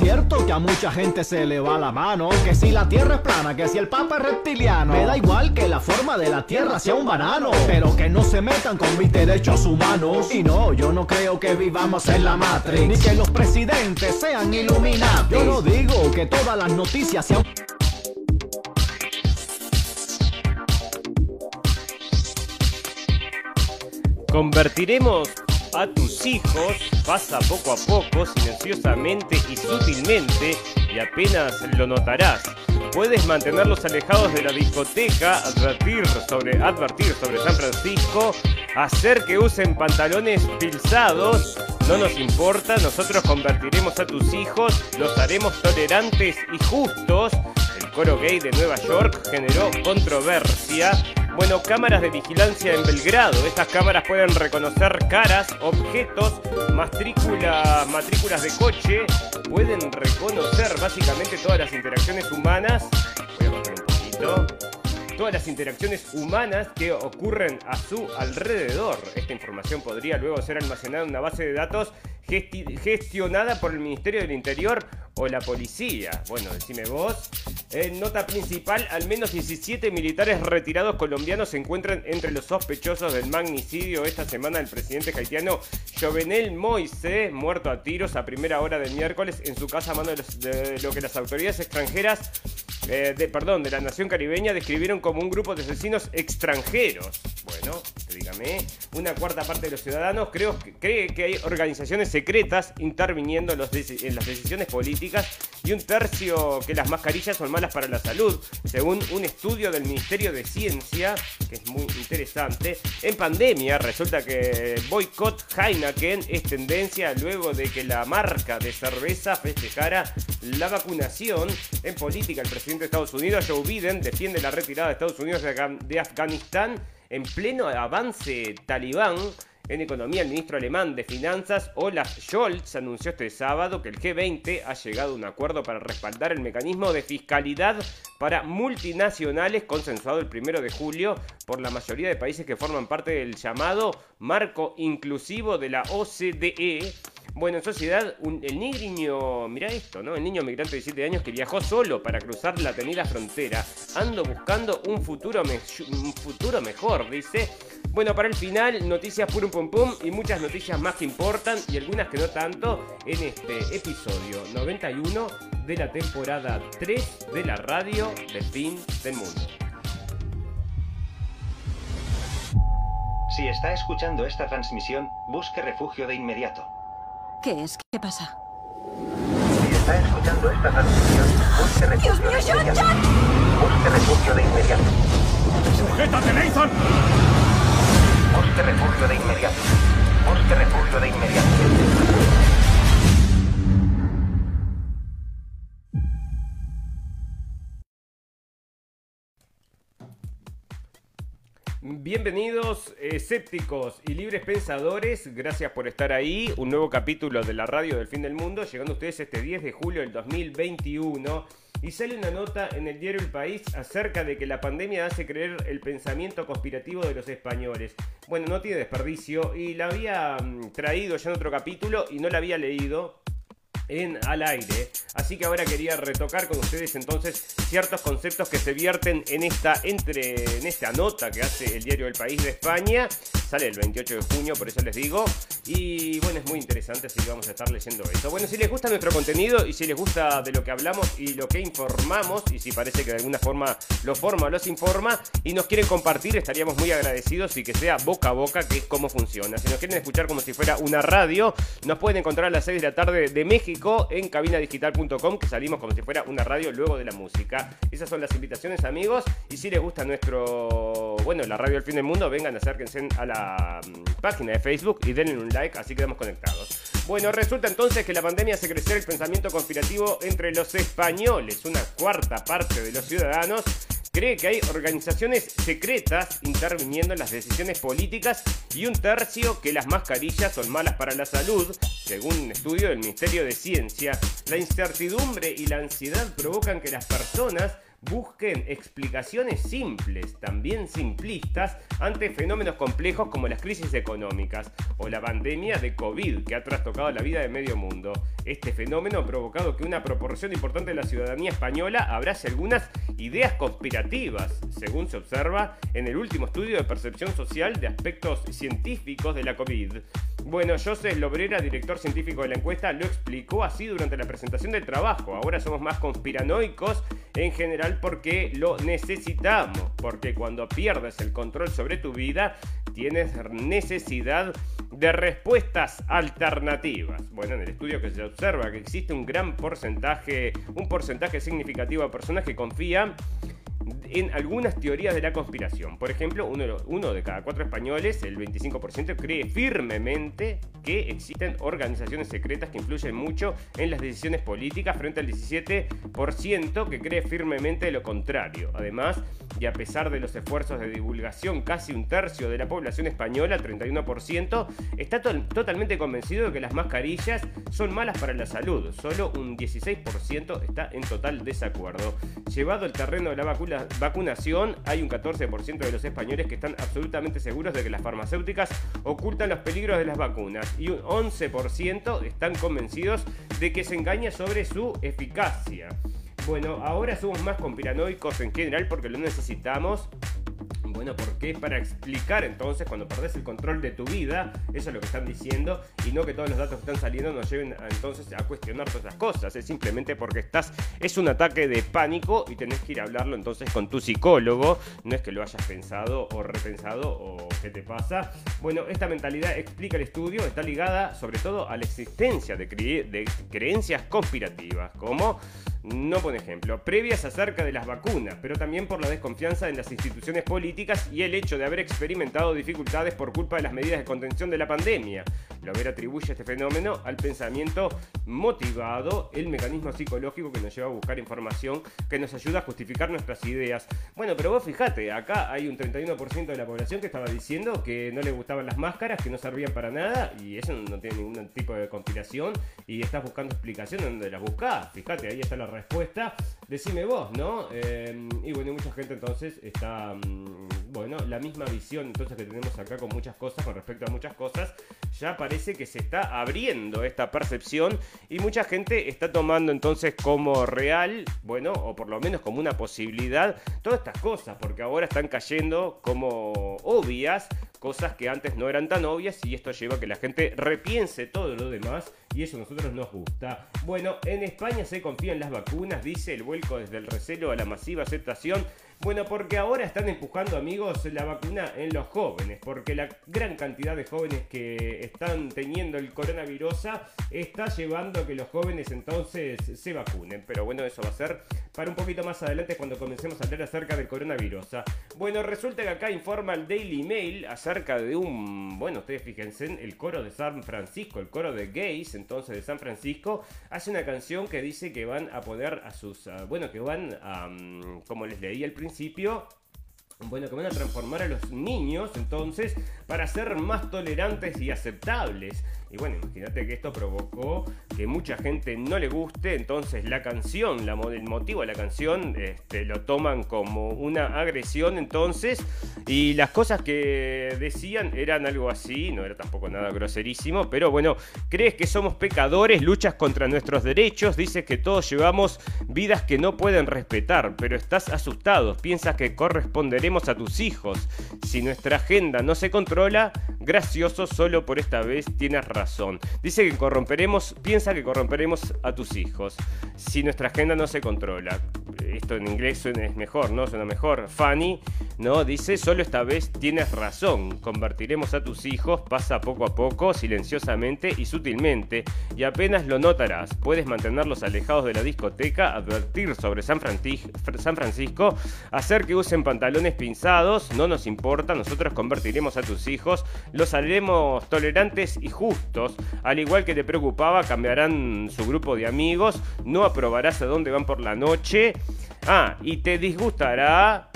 Cierto que a mucha gente se le va la mano, que si la tierra es plana, que si el papa es reptiliano, me da igual que la forma de la tierra sea un banano, pero que no se metan con mis derechos humanos. Y no, yo no creo que vivamos en la Matrix, ni que los presidentes sean iluminados. Yo no digo que todas las noticias sean... Convertiremos a tus hijos, pasa poco a poco, silenciosamente y sutilmente, y apenas lo notarás. Puedes mantenerlos alejados de la discoteca, advertir sobre, San Francisco, hacer que usen pantalones pilzados. No nos importa, nosotros convertiremos a tus hijos, los haremos tolerantes y justos. El coro gay de Nueva York generó controversia. Bueno, cámaras de vigilancia en Belgrado. Estas cámaras pueden reconocer caras, objetos, matrícula, matrículas de coche. Pueden reconocer básicamente todas las interacciones humanas. Voy a bajar un poquito. Todas las interacciones humanas que ocurren a su alrededor. Esta información podría luego ser almacenada en una base de datos gesti- gestionada por el Ministerio del Interior o la policía. Bueno, decime vos. En nota principal, al menos 17 militares retirados colombianos se encuentran entre los sospechosos del magnicidio esta semana del presidente haitiano Jovenel Moise, muerto a tiros a primera hora del miércoles en su casa a mano de, lo que las autoridades extranjeras, eh, de, perdón, de la nación caribeña describieron como un grupo de asesinos extranjeros. Bueno, dígame, una cuarta parte de los ciudadanos creo cree que hay organizaciones secretas interviniendo en, los en las decisiones políticas y un tercio que las mascarillas son malas para la salud, según un estudio del Ministerio de Ciencia, que es muy interesante. En pandemia resulta que boicot Heineken es tendencia luego de que la marca de cerveza festejara la vacunación. En política, el presidente de Estados Unidos, Joe Biden, defiende la retirada de Estados Unidos de Afganistán en pleno avance talibán. En economía, el ministro alemán de Finanzas, Olaf Scholz, anunció este sábado que el G20 ha llegado a un acuerdo para respaldar el mecanismo de fiscalidad para multinacionales consensuado el primero de julio por la mayoría de países que forman parte del llamado marco inclusivo de la OCDE. Bueno, en sociedad, el niño, mira esto, ¿no? El niño migrante de 7 años que viajó solo para cruzar la temida frontera. Ando buscando un futuro, un futuro mejor, dice. Bueno, para el final, noticias purum pum pum y muchas noticias más que importan y algunas que no tanto en este episodio 91 de la temporada 3 de la radio del fin del mundo. Si está escuchando esta transmisión, busque refugio de inmediato. ¿Qué es? ¿Qué pasa? Si está escuchando esta transmisión, busque refugio ¡Dios mío, de John, inmediato. John! Busque refugio de inmediato. ¡Sujétate, Nathan! Busque refugio de inmediato. Busque refugio de inmediato. Bienvenidos escépticos y libres pensadores, gracias por estar ahí, un nuevo capítulo de la radio del fin del mundo, llegando a ustedes este 10 de julio del 2021 y sale una nota en el diario El País acerca de que la pandemia hace creer el pensamiento conspirativo de los españoles. Bueno, no tiene desperdicio y la había mm, traído ya en otro capítulo y no la había leído, en al aire. Así que ahora quería retocar con ustedes entonces ciertos conceptos que se vierten en esta entre en esta nota que hace el diario El País de España. Sale el 28 de junio, por eso les digo. Y bueno, es muy interesante, así que vamos a estar leyendo eso. Bueno, si les gusta nuestro contenido y si les gusta de lo que hablamos y lo que informamos, y si parece que de alguna forma lo forma o los informa, y nos quieren compartir, estaríamos muy agradecidos y que sea boca a boca, que es cómo funciona. Si nos quieren escuchar como si fuera una radio, nos pueden encontrar a las 6 de la tarde de México en cabinadigital.com, que salimos como si fuera una radio luego de la música. Esas son las invitaciones, amigos. Y si les gusta nuestro, bueno, la radio del fin del mundo, vengan, acérquense a la mm, página de Facebook y denle un like, así quedamos conectados. Bueno, resulta entonces que la pandemia hace crecer el pensamiento conspirativo entre los españoles. Una cuarta parte de los ciudadanos cree que hay organizaciones secretas interviniendo en las decisiones políticas y un tercio que las mascarillas son malas para la salud. Según un estudio del Ministerio de Ciencia, la incertidumbre y la ansiedad provocan que las personas busquen explicaciones simples, también simplistas, ante fenómenos complejos como las crisis económicas o la pandemia de COVID que ha trastocado la vida de medio mundo. Este fenómeno ha provocado que una proporción importante de la ciudadanía española abrace algunas ideas conspirativas, según se observa en el último estudio de percepción social de aspectos científicos de la COVID. Bueno, José Lobrera, director científico de la encuesta, lo explicó así durante la presentación del trabajo. Ahora somos más conspiranoicos en general porque lo necesitamos, porque cuando pierdes el control sobre tu vida, tienes necesidad de respuestas alternativas. Bueno, en el estudio que se observa que existe un gran porcentaje, un porcentaje significativo de personas que confían en algunas teorías de la conspiración. Por ejemplo, uno, de cada cuatro españoles, el 25%, cree firmemente que existen organizaciones secretas que influyen mucho en las decisiones políticas frente al 17% que cree firmemente lo contrario. Además, y a pesar de los esfuerzos de divulgación, casi un tercio de la población española, 31%, está totalmente convencido de que las mascarillas son malas para la salud. Solo un 16% está en total desacuerdo. Llevado el terreno de la vacuna, vacunación, hay un 14% de los españoles que están absolutamente seguros de que las farmacéuticas ocultan los peligros de las vacunas y un 11% están convencidos de que se engaña sobre su eficacia. Bueno, ahora somos más conspiranoicos en general porque lo necesitamos bueno, porque es para explicar entonces cuando perdés el control de tu vida, eso es lo que están diciendo, y no que todos los datos que están saliendo nos lleven entonces a cuestionar todas esas cosas, es simplemente porque estás, es un ataque de pánico y tenés que ir a hablarlo entonces con tu psicólogo, no es que lo hayas pensado o repensado o qué te pasa. Bueno, esta mentalidad explica el estudio, está ligada sobre todo a la existencia de, de creencias conspirativas, como no por ejemplo, previas acerca de las vacunas, pero también por la desconfianza en las instituciones políticas y el hecho de haber experimentado dificultades por culpa de las medidas de contención de la pandemia. Lover atribuye este fenómeno al pensamiento motivado, el mecanismo psicológico que nos lleva a buscar información que nos ayuda a justificar nuestras ideas. Bueno, pero vos fijate, acá hay un 31% de la población que estaba diciendo que no le gustaban las máscaras, que no servían para nada, y eso no tiene ningún tipo de conspiración, y estás buscando explicación donde las buscás. Fíjate, ahí está la respuesta. Decime vos, ¿no? Eh, y bueno, mucha gente entonces está, mm, bueno, la misma visión entonces que tenemos acá con muchas cosas, con respecto a muchas cosas, ya parece que se está abriendo esta percepción y mucha gente está tomando entonces como real, bueno, o por lo menos como una posibilidad, todas estas cosas, porque ahora están cayendo como obvias, cosas que antes no eran tan obvias y esto lleva a que la gente repiense todo lo demás y eso a nosotros nos gusta. Bueno, en España se confía en las vacunas, dice el vuelco desde el recelo a la masiva aceptación. Bueno, porque ahora están empujando, amigos, la vacuna en los jóvenes, porque la gran cantidad de jóvenes que están teniendo el coronavirus está llevando a que los jóvenes entonces se vacunen. Pero bueno, eso va a ser para un poquito más adelante cuando comencemos a hablar acerca del coronavirus. Bueno, resulta que acá informa el Daily Mail acerca de un, bueno, ustedes fíjense, el coro de San Francisco, el coro de gays, entonces de San Francisco, hace una canción que dice que van a poner a sus, bueno, que van a, mm, como les leí al principio, bueno, que van a transformar a los niños entonces para ser más tolerantes y aceptables. Y bueno, imagínate que esto provocó que mucha gente no le guste, entonces la canción, el motivo de la canción, este, lo toman como una agresión entonces, y las cosas que decían eran algo así, no era tampoco nada groserísimo, pero bueno, crees que somos pecadores, luchas contra nuestros derechos, dices que todos llevamos vidas que no pueden respetar, pero estás asustado, piensas que corresponderemos a tus hijos. Si nuestra agenda no se controla, gracioso solo por esta vez tienes razón. Dice que corromperemos, piensa que corromperemos a tus hijos. Si nuestra agenda no se controla. Esto en inglés suena, es mejor, ¿no? Suena mejor. Fanny, ¿no? Dice, solo esta vez tienes razón. Convertiremos a tus hijos, pasa poco a poco, silenciosamente y sutilmente, y apenas lo notarás. Puedes mantenerlos alejados de la discoteca, advertir sobre San, San Francisco, hacer que usen pantalones pinzados, no nos importa, nosotros convertiremos a tus hijos, los haremos tolerantes y justos, al igual que te preocupaba, cambiarán su grupo de amigos, no aprobarás a dónde van por la noche, ah, y te disgustará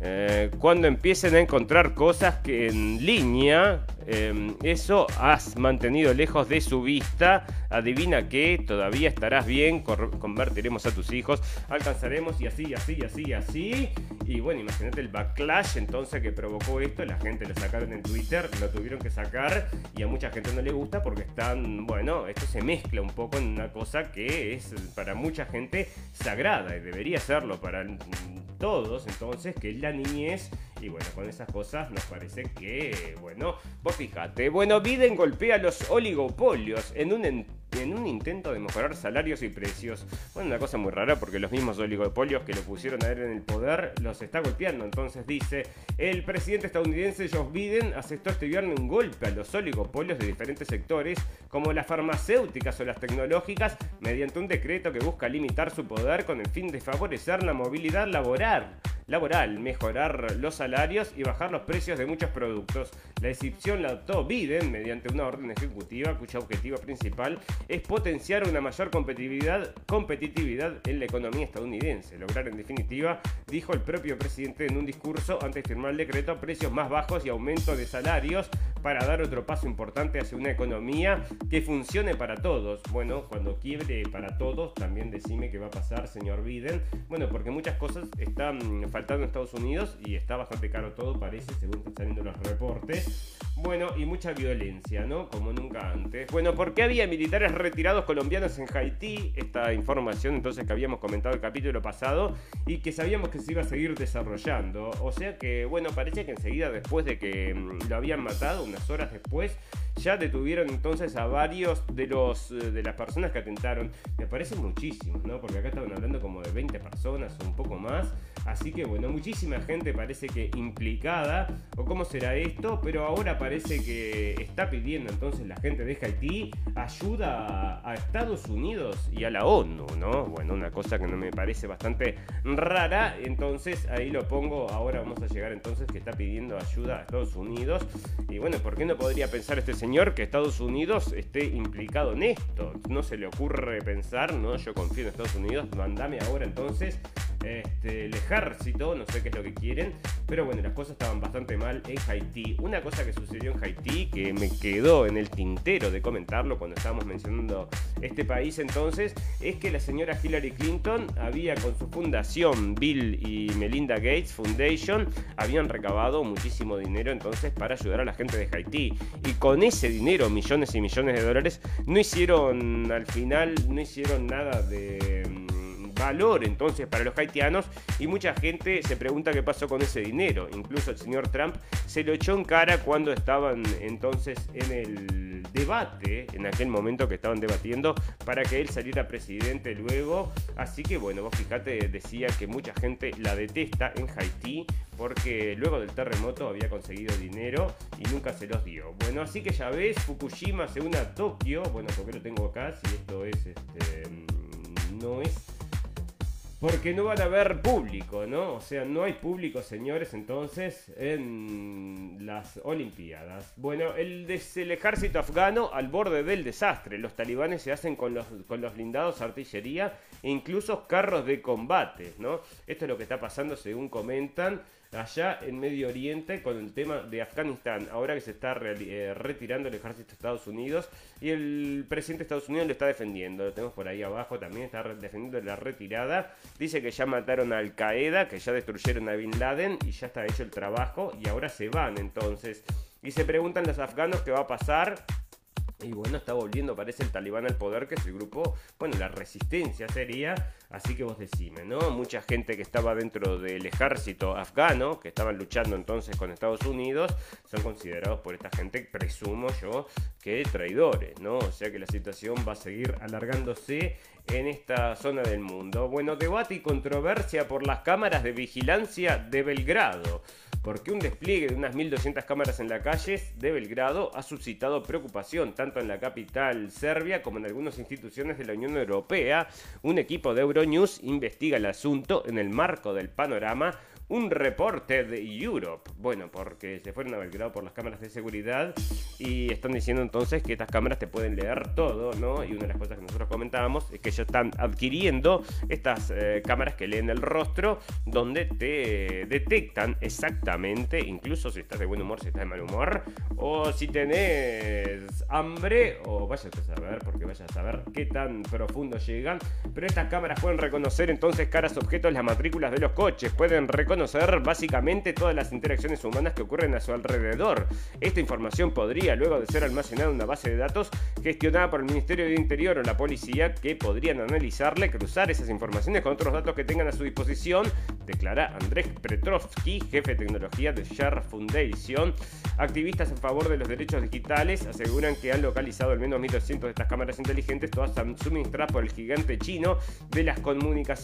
eh, cuando empiecen a encontrar cosas que en línea Em, eso has mantenido lejos de su vista. Adivina que todavía estarás bien, convertiremos a tus hijos, alcanzaremos y así, así, así, así. Y bueno, imagínate el backlash entonces que provocó esto. La gente lo sacaron en Twitter, lo tuvieron que sacar y a mucha gente no le gusta porque están, bueno, esto se mezcla un poco en una cosa que es para mucha gente sagrada y debería serlo para todos. Entonces, que la niñez y bueno, con esas cosas nos parece que, bueno, vos fíjate. Bueno, Biden golpea los oligopolios en un, en un intento de mejorar salarios y precios. Bueno, una cosa muy rara porque los mismos oligopolios que lo pusieron a él en el poder los está golpeando. Entonces dice, el presidente estadounidense Joe Biden aceptó este viernes un golpe a los oligopolios de diferentes sectores, como las farmacéuticas o las tecnológicas, mediante un decreto que busca limitar su poder con el fin de favorecer la movilidad laboral laboral, mejorar los salarios y bajar los precios de muchos productos. La decisión la adoptó Biden mediante una orden ejecutiva cuyo objetivo principal es potenciar una mayor competitividad, competitividad en la economía estadounidense. Lograr en definitiva, dijo el propio presidente en un discurso antes de firmar el decreto, precios más bajos y aumento de salarios para dar otro paso importante hacia una economía que funcione para todos. Bueno, cuando quiebre para todos, también decime qué va a pasar, señor Biden. Bueno, porque muchas cosas están faltando en Estados Unidos y está bastante caro todo, parece, según están saliendo los reportes. Bueno, y mucha violencia, ¿no? Como nunca antes. Bueno, ¿por qué había militares retirados colombianos en Haití? Esta información entonces que habíamos comentado el capítulo pasado y que sabíamos que se iba a seguir desarrollando. O sea que, bueno, parece que enseguida después de que mm, lo habían matado, unas horas después, ya detuvieron entonces a varios de los eh, de las personas que atentaron. Me parece muchísimo, ¿no? Porque acá estaban hablando como de 20 personas o un poco más. Así que bueno, muchísima gente parece que implicada, o cómo será esto, pero ahora parece que está pidiendo entonces la gente de Haití ayuda a, Estados Unidos y a la ONU, ¿no? Bueno, una cosa que no me parece bastante rara, entonces ahí lo pongo, ahora vamos a llegar entonces que está pidiendo ayuda a Estados Unidos. Y bueno, ¿por qué no podría pensar este señor que Estados Unidos esté implicado en esto? No se le ocurre pensar, ¿no? Yo confío en Estados Unidos, mandame ahora entonces este, el ejército, no sé qué es lo que quieren, pero bueno, las cosas estaban bastante mal en Haití. Una cosa que sucedió en Haití que me quedó en el tintero de comentarlo cuando estábamos mencionando este país entonces, es que la señora Hillary Clinton había con su fundación Bill y Melinda Gates Foundation, habían recabado muchísimo dinero entonces para ayudar a la gente de Haití. Y con ese dinero, millones y millones de dólares, no hicieron al final, no hicieron nada de valor entonces para los haitianos y mucha gente se pregunta qué pasó con ese dinero. Incluso el señor Trump se lo echó en cara cuando estaban entonces en el debate, en aquel momento que estaban debatiendo para que él saliera presidente luego. Así que bueno, vos fíjate, decía que mucha gente la detesta en Haití porque luego del terremoto había conseguido dinero y nunca se los dio. Bueno, así que ya ves, Fukushima se une a Tokio, bueno, porque lo tengo acá, si esto es, este, no es porque no van a haber público, ¿no? O sea, no hay público, señores, entonces, en las Olimpiadas. Bueno, el, el ejército afgano al borde del desastre. Los talibanes se hacen con los, con los blindados, artillería e incluso carros de combate, ¿no? Esto es lo que está pasando según comentan allá en Medio Oriente con el tema de Afganistán, ahora que se está eh, retirando el ejército de Estados Unidos y el presidente de Estados Unidos lo está defendiendo, lo tenemos por ahí abajo también, está defendiendo la retirada, dice que ya mataron a Al Qaeda, que ya destruyeron a Bin Laden y ya está hecho el trabajo y ahora se van entonces. Y se preguntan los afganos qué va a pasar y bueno, está volviendo, parece el talibán al poder, que es el grupo, bueno, la resistencia sería, así que vos decime, ¿no? Mucha gente que estaba dentro del ejército afgano, que estaban luchando entonces con Estados Unidos, son considerados por esta gente, presumo yo, que traidores, ¿no? O sea que la situación va a seguir alargándose en esta zona del mundo. Bueno, debate y controversia por las cámaras de vigilancia de Belgrado porque un despliegue de unas 1.200 cámaras en las calles de Belgrado ha suscitado preocupación tanto en la capital serbia como en algunas instituciones de la Unión Europea. Un equipo de Euronews investiga el asunto en el marco del panorama un reporte de Europe. Bueno, porque se fueron a Belgrado por las cámaras de seguridad y están diciendo entonces que estas cámaras te pueden leer todo, ¿no? Y una de las cosas que nosotros comentábamos es que ellos están adquiriendo estas eh, cámaras que leen el rostro, donde te detectan exactamente, incluso si estás de buen humor, si estás de mal humor, o si tenés hambre, o vayas a saber, porque vayas a saber qué tan profundo llegan. Pero estas cámaras pueden reconocer entonces caras, objetos, las matrículas de los coches, pueden reconocer conocer básicamente todas las interacciones humanas que ocurren a su alrededor. Esta información podría luego de ser almacenada en una base de datos gestionada por el Ministerio de Interior o la policía que podrían analizarla y cruzar esas informaciones con otros datos que tengan a su disposición, declara Andrés Petrovsky, jefe de tecnología de Share Foundation. Activistas en favor de los derechos digitales aseguran que han localizado al menos 1.200 de estas cámaras inteligentes, todas suministradas por el gigante chino de las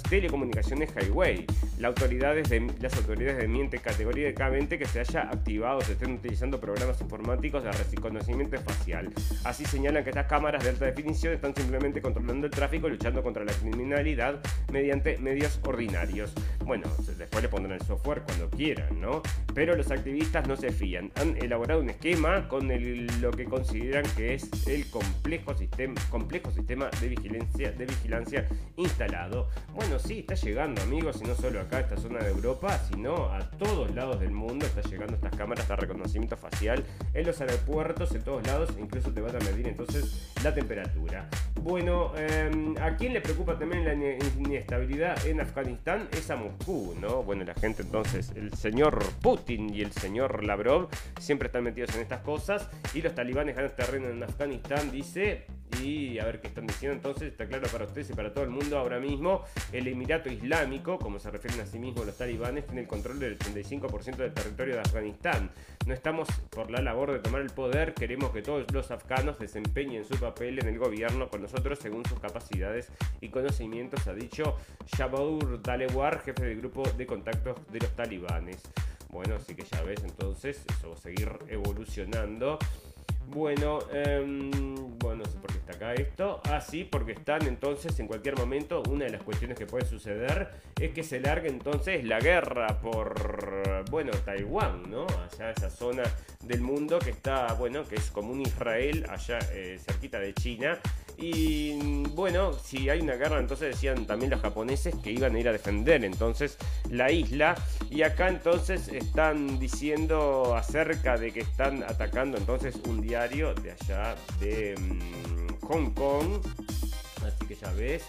telecomunicaciones Highway. Las autoridades de las autoridades desmienten categóricamente que se haya activado o se estén utilizando programas informáticos de reconocimiento facial. Así señalan que estas cámaras de alta definición están simplemente controlando el tráfico y luchando contra la criminalidad mediante medios ordinarios. Bueno, después le pondrán el software cuando quieran, ¿no? Pero los activistas no se fían. Han elaborado un esquema con lo que consideran que es el complejo sistema, complejo sistema de vigilancia, de vigilancia instalado. Bueno, sí, está llegando, amigos, y no solo acá, esta zona de Europa, sino a todos lados del mundo está llegando estas cámaras de reconocimiento facial en los aeropuertos, en todos lados, incluso te van a medir entonces la temperatura. Bueno, em, ¿a quién le preocupa también la inestabilidad en Afganistán? Es a Moscú, ¿no? Bueno, la gente entonces, el señor Putin y el señor Lavrov siempre están metidos en estas cosas y los talibanes ganan terreno en Afganistán, dice, y a ver qué están diciendo entonces, está claro para ustedes y para todo el mundo ahora mismo, el Emirato Islámico, como se refieren a sí mismos los talibanes, tiene el control del 85% del territorio de Afganistán. No estamos por la labor de tomar el poder, queremos que todos los afganos desempeñen su papel en el gobierno con nosotros según sus capacidades y conocimientos, ha dicho Shabaur Dalewar, jefe del grupo de contactos de los talibanes. Bueno, así que ya ves, entonces eso va a seguir evolucionando. Bueno, em, acá esto. Ah, sí, porque están entonces en cualquier momento. Una de las cuestiones que puede suceder es que se largue entonces la guerra por, bueno, Taiwán, ¿no? Allá esa zona del mundo que está, bueno, que es como un Israel allá eh, cerquita de China. Y bueno, si hay una guerra, entonces decían también los japoneses que iban a ir a defender entonces la isla. Y acá entonces están diciendo acerca de que están atacando entonces un diario de allá de mm, Hong Kong. Así que ya ves.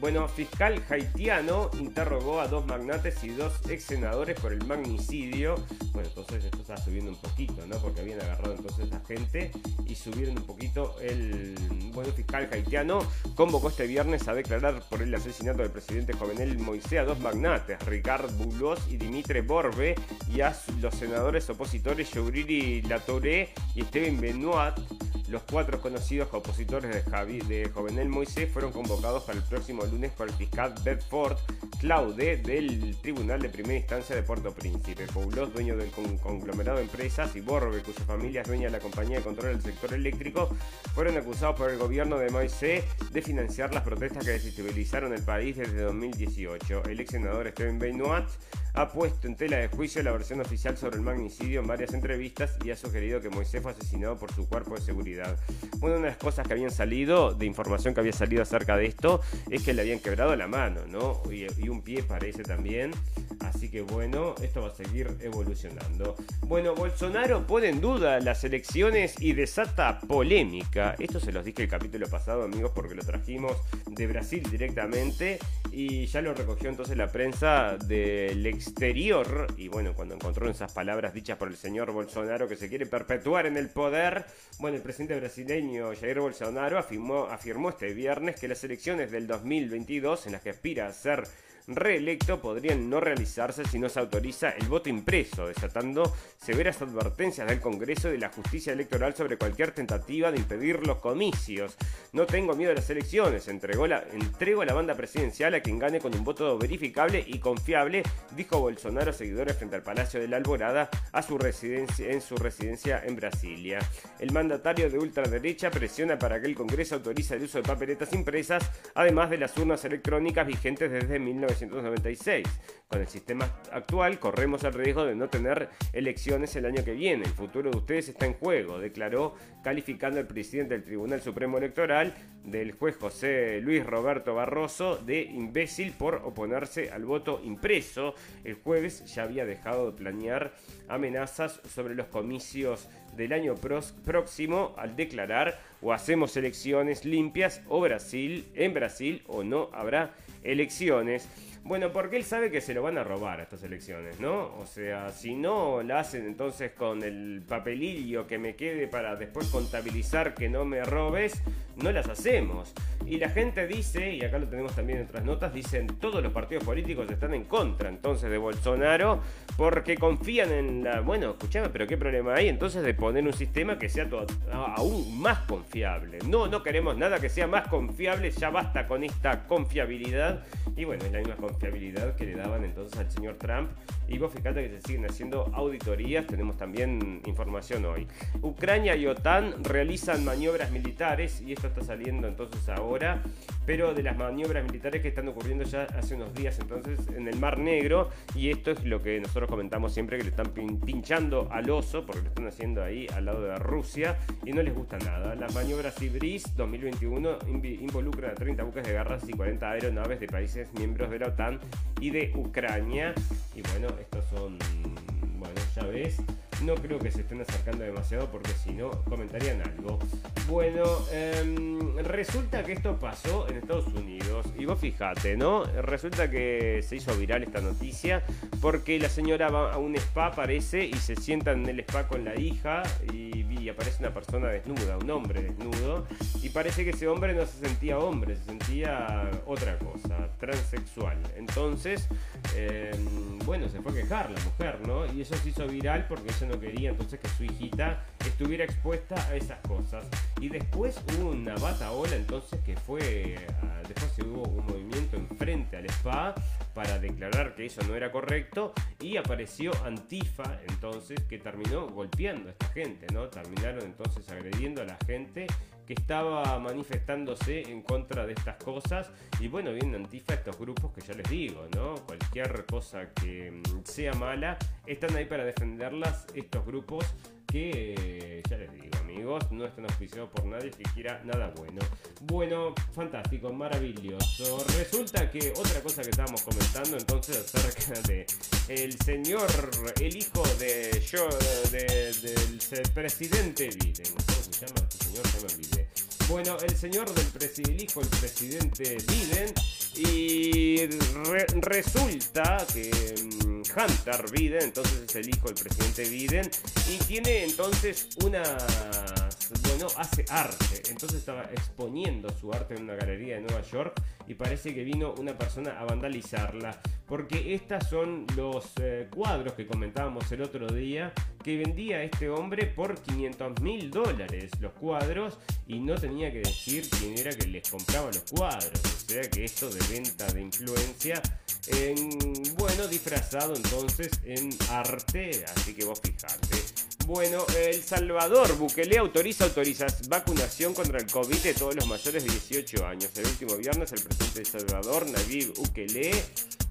Bueno, fiscal haitiano interrogó a dos magnates y dos ex senadores por el magnicidio. Bueno, entonces esto está subiendo un poquito, ¿no? Porque habían agarrado entonces a gente y subieron un poquito el. Bueno, fiscal haitiano convocó este viernes a declarar por el asesinato del presidente Jovenel Moisés a dos magnates, Ricard Boulos y Dimitre Borbe, y a los senadores opositores Youriri Latoré y Steven Benoit los cuatro conocidos opositores de, de Jovenel Moisés fueron convocados para el próximo lunes por el fiscal Bedford Claude del Tribunal de Primera Instancia de Puerto Príncipe. Poulos, dueño del conglomerado de empresas, y Borbe, cuya familia es dueña de la compañía de control del sector eléctrico, fueron acusados por el gobierno de Moisés de financiar las protestas que desestabilizaron el país desde 2018. El ex senador Steven Benoit ha puesto en tela de juicio la versión oficial sobre el magnicidio en varias entrevistas y ha sugerido que Moisés fue asesinado por su cuerpo de seguridad. Una de las cosas que habían salido, de información que había salido acerca de esto, es que le habían quebrado la mano, ¿no? Y, un pie parece también. Así que bueno, esto va a seguir evolucionando. Bueno, Bolsonaro pone en duda las elecciones y desata polémica. Esto se los dije el capítulo pasado, amigos, porque lo trajimos de Brasil directamente y ya lo recogió entonces la prensa del exterior. Y bueno, cuando encontró esas palabras dichas por el señor Bolsonaro que se quiere perpetuar en el poder, bueno, el presidente brasileño Jair Bolsonaro afirmó, afirmó este viernes que las elecciones del 2022 en las que aspira a ser reelecto podrían no realizarse si no se autoriza el voto impreso, desatando severas advertencias del Congreso y de la justicia electoral sobre cualquier tentativa de impedir los comicios. No tengo miedo a las elecciones, entregó la, entrego a la banda presidencial a quien gane con un voto verificable y confiable, dijo Bolsonaro a seguidores frente al Palacio de la Alborada a su residencia, en su residencia en Brasilia. El mandatario de ultraderecha presiona para que el Congreso autorice el uso de papeletas impresas, además de las urnas electrónicas vigentes desde 19 1996. Con el sistema actual corremos el riesgo de no tener elecciones el año que viene. El futuro de ustedes está en juego, declaró calificando el presidente del Tribunal Supremo Electoral del juez José Luis Roberto Barroso de imbécil por oponerse al voto impreso. El jueves ya había dejado de planear amenazas sobre los comicios del año próximo al declarar o hacemos elecciones limpias o Brasil en Brasil o no habrá elecciones. Bueno, porque él sabe que se lo van a robar a estas elecciones, ¿no? O sea, si no la hacen entonces con el papelillo que me quede para después contabilizar que no me robes, no las hacemos. Y la gente dice, y acá lo tenemos también en otras notas, dicen todos los partidos políticos están en contra entonces de Bolsonaro porque confían en la... Bueno, escuchame, pero ¿qué problema hay entonces de poner un sistema que sea aún más confiable? No, no queremos nada que sea más confiable, ya basta con esta confiabilidad. Y bueno, es la misma confiabilidad que le daban entonces al señor Trump. Y vos fíjate que se siguen haciendo auditorías, tenemos también información hoy. Ucrania y OTAN realizan maniobras militares y esto está saliendo entonces ahora, pero de las maniobras militares que están ocurriendo ya hace unos días entonces en el Mar Negro y esto es lo que nosotros comentamos siempre que le están pinchando al oso porque lo están haciendo ahí al lado de Rusia y no les gusta nada. Las maniobras Ibris 2021 involucran a 30 buques de guerra y 40 aeronaves de países miembros de la OTAN y de Ucrania. Y bueno, estos son, bueno, ya ves no creo que se estén acercando demasiado porque si no comentarían algo. Bueno, em, resulta que esto pasó en Estados Unidos. Y vos fijate, ¿no? Resulta que se hizo viral esta noticia porque la señora va a un spa, parece, y se sienta en el spa con la hija y, aparece una persona desnuda, un hombre desnudo. Y parece que ese hombre no se sentía hombre, se sentía otra cosa, transexual. Entonces, em, bueno, se fue a quejar la mujer, ¿no? Y eso se hizo viral porque ella no quería entonces que su hijita estuviera expuesta a esas cosas. Y después hubo una bataola entonces que fue, ah, después se hubo un movimiento enfrente al spa para declarar que eso no era correcto y apareció Antifa entonces que terminó golpeando a esta gente, ¿no? Terminaron entonces agrediendo a la gente que estaba manifestándose en contra de estas cosas y bueno, viene Antifa estos grupos que ya les digo, ¿no? Cualquier cosa que mm, sea mala, están ahí para defenderlas estos grupos que, ya les digo amigos, no están auspiciados por nadie que quiera nada bueno. Bueno, fantástico, maravilloso. Resulta que otra cosa que estábamos comentando entonces acerca de el señor, el hijo de yo, del presidente Biden. ¿Cómo se llama este señor? Se me olvidé. Bueno, el señor del presidente, el presidente Biden y resulta que mm, Hunter Biden, entonces es el hijo del presidente Biden, y tiene entonces una... Bueno, hace arte. Entonces estaba exponiendo su arte en una galería de Nueva York y parece que vino una persona a vandalizarla. Porque estos son los eh, cuadros que comentábamos el otro día que vendía este hombre por 500 mil dólares los cuadros y no tenía que decir quién era que les compraba los cuadros. O sea que esto de venta de influencia, en, bueno, disfrazado entonces en arte, así que vos fijate. Bueno, El Salvador, Bukele autoriza autorizas vacunación contra el COVID de todos los mayores de 18 años. El último viernes el presidente de Salvador, Nayib Bukele,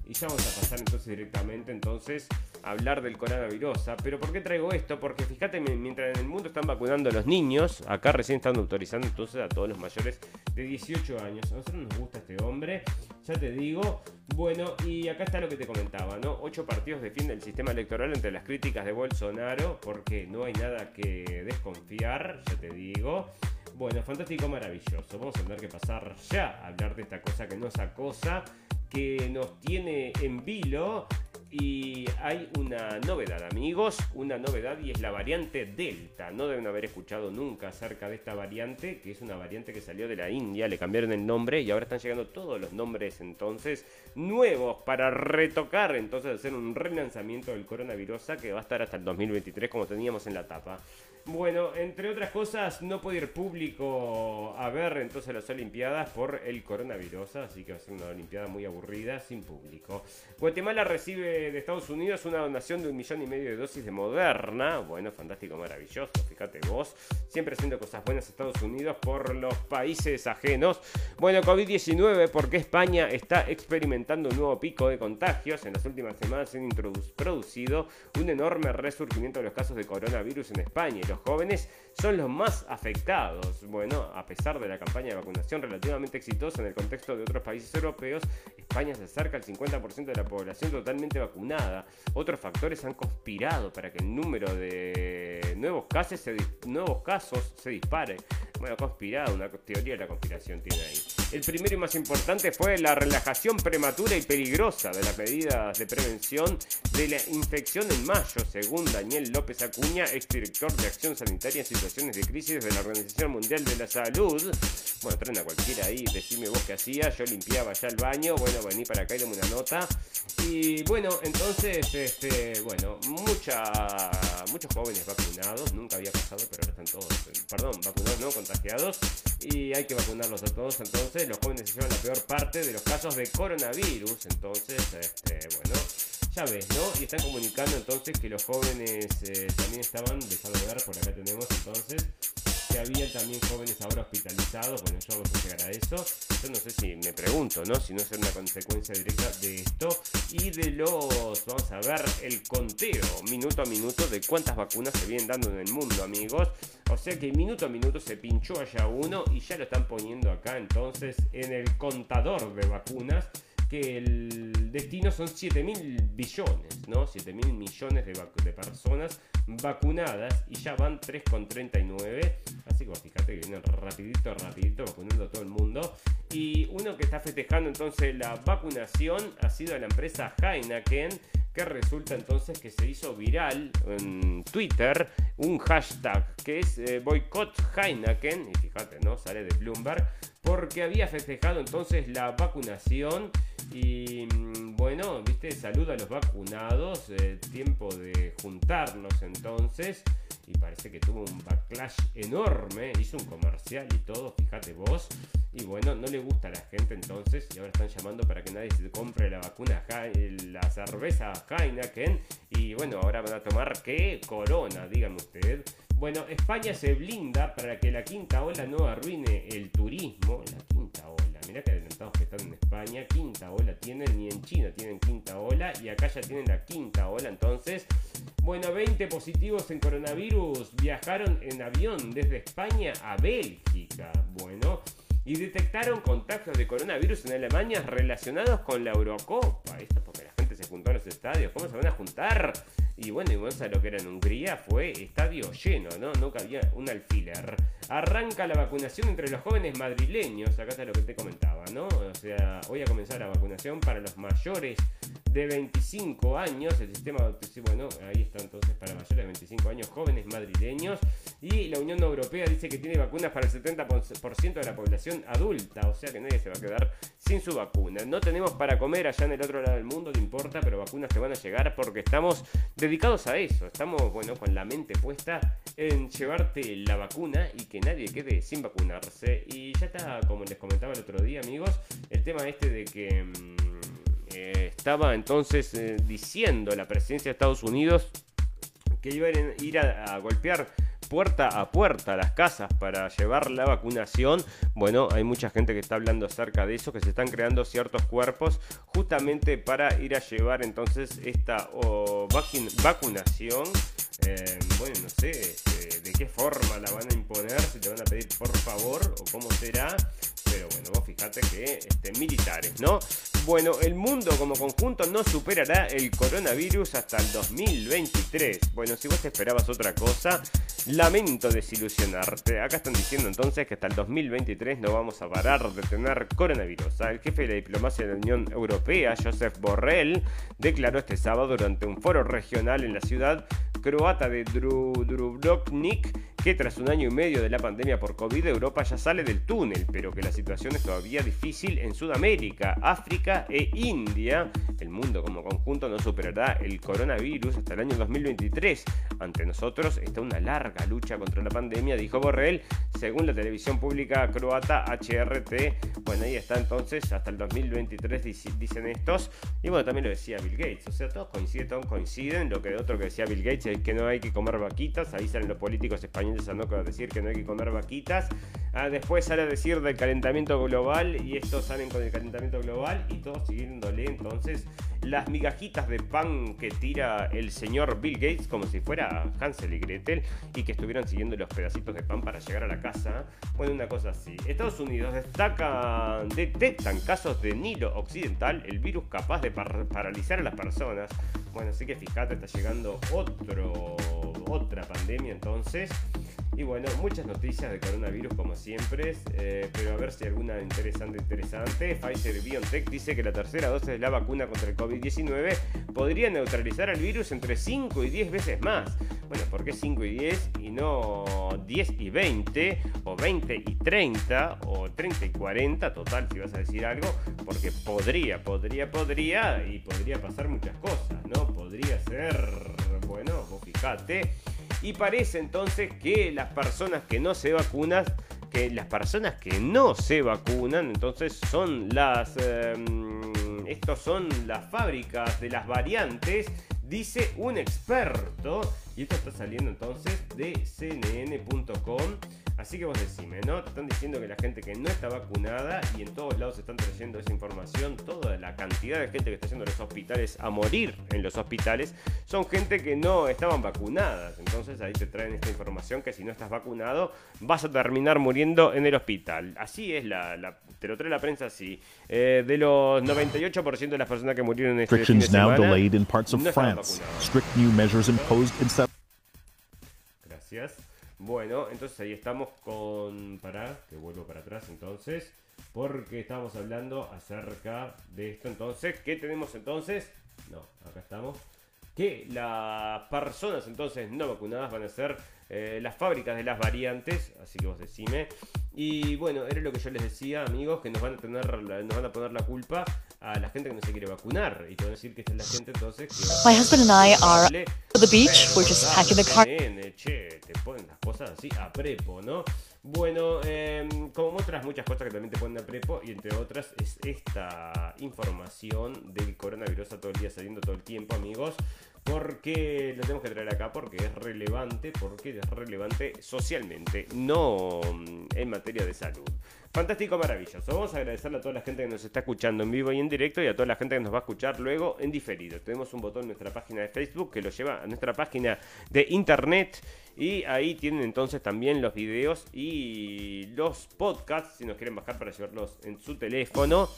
y ya vamos a pasar entonces directamente entonces a hablar del coronavirus. Pero ¿por qué traigo esto? Porque fíjate, mientras en el mundo están vacunando a los niños, acá recién están autorizando entonces a todos los mayores de 18 años. A nosotros nos gusta este hombre. Ya te digo Bueno, y acá está lo que te comentaba, ¿no? Ocho partidos defienden el sistema electoral entre las críticas de Bolsonaro, porque no hay nada que desconfiar, ya te digo. Bueno, fantástico, maravilloso. Vamos a tener que pasar ya a hablar de esta cosa que nos acosa, que nos tiene en vilo y hay una novedad, amigos, una novedad y es la variante Delta. No deben haber escuchado nunca acerca de esta variante, que es una variante que salió de la India, le cambiaron el nombre y ahora están llegando todos los nombres entonces nuevos para retocar, entonces hacer un relanzamiento del coronavirus que va a estar hasta el 2023 como teníamos en la tapa. Bueno, entre otras cosas, no puede ir público a ver entonces las Olimpiadas por el coronavirus, así que va a ser una Olimpiada muy aburrida sin público. Guatemala recibe de Estados Unidos una donación de un millón y medio de dosis de Moderna. Bueno, fantástico, maravilloso, fíjate vos. Siempre haciendo cosas buenas Estados Unidos por los países ajenos. Bueno, COVID-19, porque España está experimentando un nuevo pico de contagios. En las últimas semanas se han producido un enorme resurgimiento de los casos de coronavirus en España jóvenes son los más afectados. Bueno, a pesar de la campaña de vacunación relativamente exitosa en el contexto de otros países europeos, España se acerca al 50% de la población totalmente vacunada. Otros factores han conspirado para que el número de nuevos casos se, nuevos casos se dispare. Bueno, conspirado, una teoría de la conspiración tiene ahí. El primero y más importante fue la relajación prematura y peligrosa de las medidas de prevención de la infección en mayo, según Daniel López Acuña, exdirector de Acción Sanitaria en Situaciones de Crisis de la Organización Mundial de la Salud. Bueno, traen a cualquiera ahí, decime vos qué hacía, yo limpiaba ya el baño, bueno, vení para acá y dame una nota. Y bueno, entonces, este, bueno, mucha, muchos jóvenes vacunados, nunca había pasado, pero ahora están todos, perdón, vacunados, no contagiados, y hay que vacunarlos a todos, entonces los jóvenes se llevan la peor parte de los casos de coronavirus, entonces, este, bueno, ya ves, ¿no? Y están comunicando entonces que los jóvenes eh, también estaban, de ver, por acá tenemos entonces, que había también jóvenes ahora hospitalizados, bueno, yo a llegar a eso, yo no sé si me pregunto, ¿no? Si no es una consecuencia directa de esto y de los, vamos a ver, el conteo minuto a minuto de cuántas vacunas se vienen dando en el mundo, amigos. O sea que minuto a minuto se pinchó allá uno y ya lo están poniendo acá entonces en el contador de vacunas que el destino son 7 mil billones, ¿no? 7 mil millones de, de, personas vacunadas y ya van 3,39. Así que fíjate que vienen rapidito, rapidito vacunando a todo el mundo. Y uno que está festejando entonces la vacunación ha sido la empresa Heineken que resulta entonces que se hizo viral en Twitter un hashtag que es eh, Heineken, y fíjate, ¿no? Sale de Bloomberg, porque había festejado entonces la vacunación y mm, bueno, viste, saluda a los vacunados, eh, tiempo de juntarnos entonces. Y parece que tuvo un backlash enorme, hizo un comercial y todo, fíjate vos. Y bueno, no le gusta a la gente entonces, y ahora están llamando para que nadie se compre la vacuna, la cerveza Heineken. Y bueno, ahora van a tomar qué? Corona, dígame usted. Bueno, España se blinda para que la quinta ola no arruine el turismo. La quinta ola, mirá que adelantados que están en España, quinta ola tienen, ni en China tienen quinta ola, y acá ya tienen la quinta ola. Entonces, bueno, 20 positivos en coronavirus viajaron en avión desde España a Bélgica. Bueno, y detectaron contagios de coronavirus en Alemania relacionados con la Eurocopa. Esto porque la gente se juntó en los estadios. ¿Cómo se van a juntar? Y bueno, y bueno, lo que era en Hungría fue estadio lleno, ¿no? No cabía un alfiler. Arranca la vacunación entre los jóvenes madrileños, acá está lo que te comentaba, ¿no? O sea, hoy a comenzar la vacunación para los mayores de 25 años, el sistema, bueno, ahí está entonces para mayores de 25 años, jóvenes madrileños, y la Unión Europea dice que tiene vacunas para el 70% de la población adulta, o sea que nadie se va a quedar sin su vacuna. No tenemos para comer allá en el otro lado del mundo, no importa, pero vacunas te van a llegar porque estamos dedicados a eso, estamos, bueno, con la mente puesta en llevarte la vacuna y que nadie quede sin vacunarse. Y ya está, como les comentaba el otro día, amigos, el tema este de que... Eh, estaba entonces eh, diciendo la presidencia de Estados Unidos que iban a ir a, golpear puerta a puerta las casas para llevar la vacunación. Bueno, hay mucha gente que está hablando acerca de eso, que se están creando ciertos cuerpos justamente para ir a llevar entonces esta vacunación. Eh, bueno, no sé este, de qué forma la van a imponer, si te van a pedir por favor o cómo será. Pero bueno, vos fíjate que este, militares, ¿no? Bueno, el mundo como conjunto no superará el coronavirus hasta el 2023. Bueno, si vos esperabas otra cosa, lamento desilusionarte. Acá están diciendo entonces que hasta el 2023 no vamos a parar de tener coronavirus. El jefe de la diplomacia de la Unión Europea, Joseph Borrell, declaró este sábado durante un foro regional en la ciudad croata de Dubrovnik que tras un año y medio de la pandemia por COVID Europa ya sale del túnel, pero que la situación es todavía difícil en Sudamérica, África e India. El mundo como conjunto no superará el coronavirus hasta el año 2023. Ante nosotros está una larga lucha contra la pandemia, dijo Borrell, según la televisión pública croata HRT. Bueno, ahí está entonces, hasta el 2023 dicen estos. Y bueno, también lo decía Bill Gates. O sea, todos coinciden, todos coinciden. Lo que otro que decía Bill Gates es que no hay que comer vaquitas. Ahí salen los políticos españoles a no decir que no hay que comer vaquitas. Ah, después sale a decir del calentamiento global y estos salen con el calentamiento global y todos siguiéndole entonces las migajitas de pan que tira el señor Bill Gates como si fuera Hansel y Gretel y que estuvieran siguiendo los pedacitos de pan para llegar a la casa. Bueno, una cosa así. Estados Unidos destacan, detectan casos de Nilo Occidental, el virus capaz de paralizar a las personas. Bueno, así que fíjate, está llegando otro, otra pandemia entonces. Y bueno, muchas noticias de coronavirus como siempre, eh, pero a ver si alguna interesante, interesante. Pfizer BioNTech dice que la tercera dosis de la vacuna contra el COVID-19 podría neutralizar al virus entre 5 y 10 veces más. Bueno, ¿por qué 5 y 10 y no 10 y 20 o 20 y 30 o 30 y 40? Total, si vas a decir algo, porque podría, podría, podría y podría pasar muchas cosas, ¿no? Podría ser, bueno, vos fijate y parece entonces que las personas que no se vacunan, que las personas que no se vacunan, entonces son las... Em, estos son las fábricas de las variantes, dice un experto. Y esto está saliendo entonces de cnn.com. Así que vos decime, ¿no? Te están diciendo que la gente que no está vacunada y en todos lados están trayendo esa información, toda la cantidad de gente que está yendo a los hospitales a morir en los hospitales, son gente que no estaban vacunadas. Entonces ahí te traen esta información que si no estás vacunado vas a terminar muriendo en el hospital. Así es, la, te lo trae la prensa así. Eh, de los 98% de las personas que murieron en este fin de semana, no Gracias. Bueno, entonces ahí estamos con... Para, que vuelvo para atrás entonces. Porque estamos hablando acerca de esto entonces. ¿Qué tenemos entonces? No, acá estamos. Que las personas entonces no vacunadas van a ser eh, las fábricas de las variantes. Así que vos decime. Y bueno, era lo que yo les decía, amigos, que nos van a tener, nos van a poner la culpa a la gente que no se quiere vacunar. Y te van a decir que esta es la gente entonces que... My husband and I are at the beach, we're just packing the car. Che, te ponen las cosas así a prepo, ¿no? Bueno, em, como otras muchas cosas que también te ponen a prepo, y entre otras es esta información del coronavirus todo el día saliendo todo el tiempo, amigos porque lo tenemos que traer acá porque es relevante, porque es relevante socialmente, no mm, en materia de salud. Fantástico, maravilloso. Vamos a agradecerle a toda la gente que nos está escuchando en vivo y en directo y a toda la gente que nos va a escuchar luego en diferido. Tenemos un botón en nuestra página de Facebook que lo lleva a nuestra página de internet y ahí tienen entonces también los videos y los podcasts, si nos quieren bajar para llevarlos en su teléfono.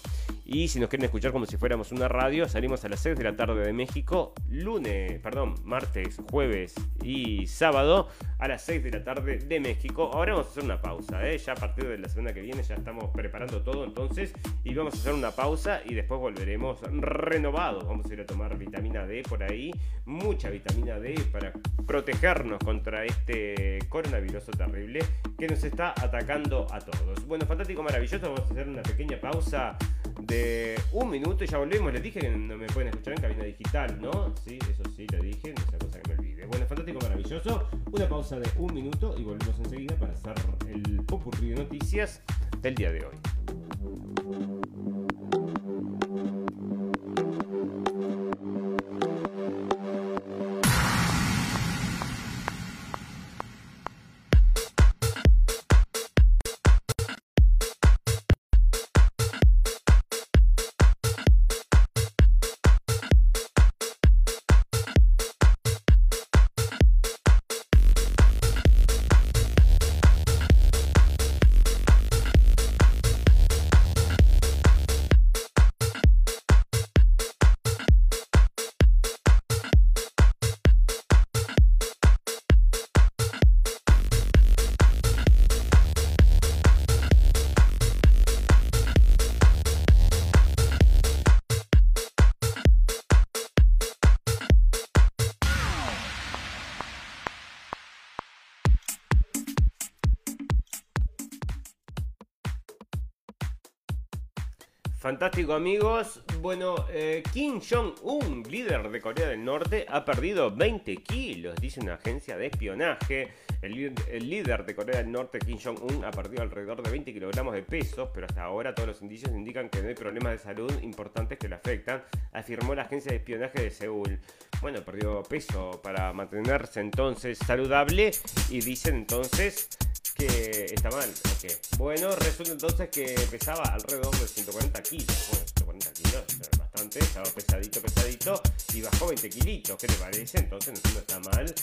Y si nos quieren escuchar como si fuéramos una radio, salimos a las 6 de la tarde de México, lunes, perdón, martes, jueves y sábado a las 6 de la tarde de México. Ahora vamos a hacer una pausa, ¿eh? ya a partir de la semana que viene ya estamos preparando todo entonces y vamos a hacer una pausa y después volveremos renovados. Vamos a ir a tomar vitamina D por ahí, mucha vitamina D para protegernos contra este coronavirus terrible que nos está atacando a todos. Bueno, fantástico, maravilloso. Vamos a hacer una pequeña pausa de un minuto y ya volvemos. Les dije que no me pueden escuchar en cabina digital, ¿no? Sí, eso sí, le dije, no sea cosa que me olvide. Bueno, fantástico, maravilloso. Una pausa de un minuto y volvemos enseguida para hacer el popurrí de noticias del día de hoy. Fantástico amigos. Bueno, eh, Kim Jong-un, líder de Corea del Norte, ha perdido 20 kilos, dice una agencia de espionaje. El, líder de Corea del Norte, Kim Jong-un, ha perdido alrededor de 20 kilogramos de peso, pero hasta ahora todos los indicios indican que no hay problemas de salud importantes que le afectan, afirmó la agencia de espionaje de Seúl. Bueno, perdió peso para mantenerse entonces saludable y dicen entonces está mal. Bueno, resulta entonces que pesaba alrededor de 140 kilos. Bueno, 140 kilos es bastante, estaba pesadito, pesadito y bajó 20 kilitos. ¿Qué le parece? Entonces no está mal.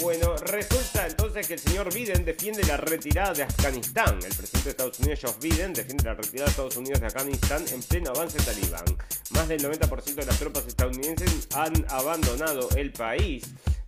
Bueno, resulta entonces que el señor Biden defiende la retirada de Afganistán. El presidente de Estados Unidos, Joe Biden, defiende la retirada de Estados Unidos de Afganistán en pleno avance talibán. Más del 90% de las tropas estadounidenses han abandonado el país.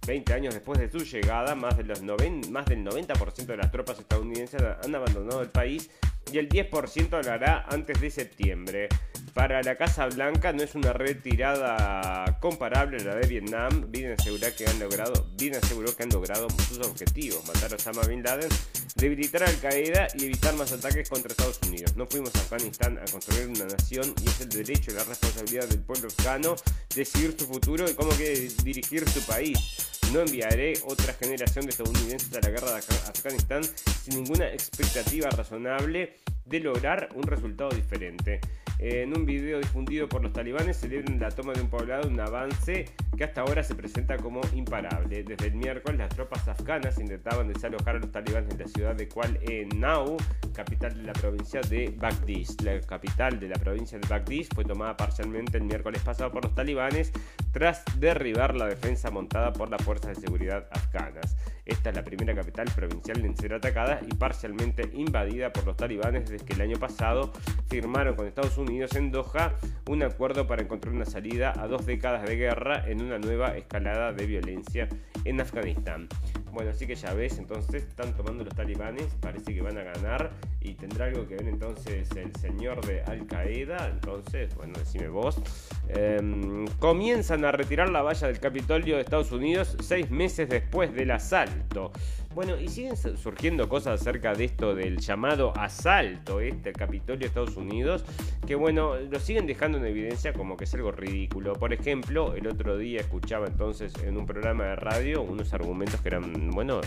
20 años después de su llegada, más, de los más del 90% de las tropas estadounidenses han abandonado el país y el 10% lo hará antes de septiembre. Para la Casa Blanca no es una retirada comparable a la de Vietnam. Biden aseguró que han logrado, Biden aseguró que han logrado sus objetivos, matar a Osama Bin Laden, debilitar a Al Qaeda y evitar más ataques contra Estados Unidos. No fuimos a Afganistán a construir una nación y es el derecho y la responsabilidad del pueblo afgano decidir su futuro y cómo quiere dirigir su país. No enviaré otra generación de estadounidenses a la guerra de Afganistán sin ninguna expectativa razonable de lograr un resultado diferente. En un video difundido por los talibanes celebran la toma de un poblado, un avance que hasta ahora se presenta como imparable. Desde el miércoles las tropas afganas intentaban desalojar a los talibanes en la ciudad de Kuala Nau, capital de la provincia de Bagdis. La capital de la provincia de Bagdis fue tomada parcialmente el miércoles pasado por los talibanes tras derribar la defensa montada por las fuerzas de seguridad afganas. Esta es la primera capital provincial en ser atacada y parcialmente invadida por los talibanes que el año pasado firmaron con Estados Unidos en Doha un acuerdo para encontrar una salida a dos décadas de guerra en una nueva escalada de violencia en Afganistán. Bueno, así que ya ves, entonces están tomando los talibanes, parece que van a ganar y tendrá algo que ver entonces el señor de Al Qaeda, entonces, bueno, decime vos. Em, comienzan a retirar la valla del Capitolio de Estados Unidos seis meses después del asalto. Bueno, y siguen surgiendo cosas acerca de esto del llamado asalto, este, Capitolio de Estados Unidos, que bueno, lo siguen dejando en evidencia como que es algo ridículo. Por ejemplo, el otro día escuchaba entonces en un programa de radio unos argumentos que eran, bueno,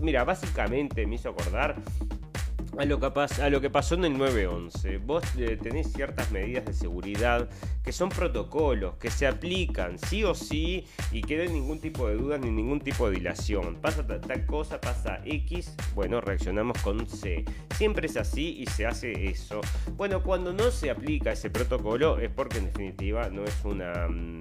mira, básicamente me hizo acordar a lo, que pasó en el 911. Vos eh, tenés ciertas medidas de seguridad que son protocolos, que se aplican sí o sí y que no hay ningún tipo de dudas ni ningún tipo de dilación. Pasa tal cosa, pasa X, bueno, reaccionamos con C. Siempre es así y se hace eso. Bueno, cuando no se aplica ese protocolo es porque en definitiva no es una... Mm,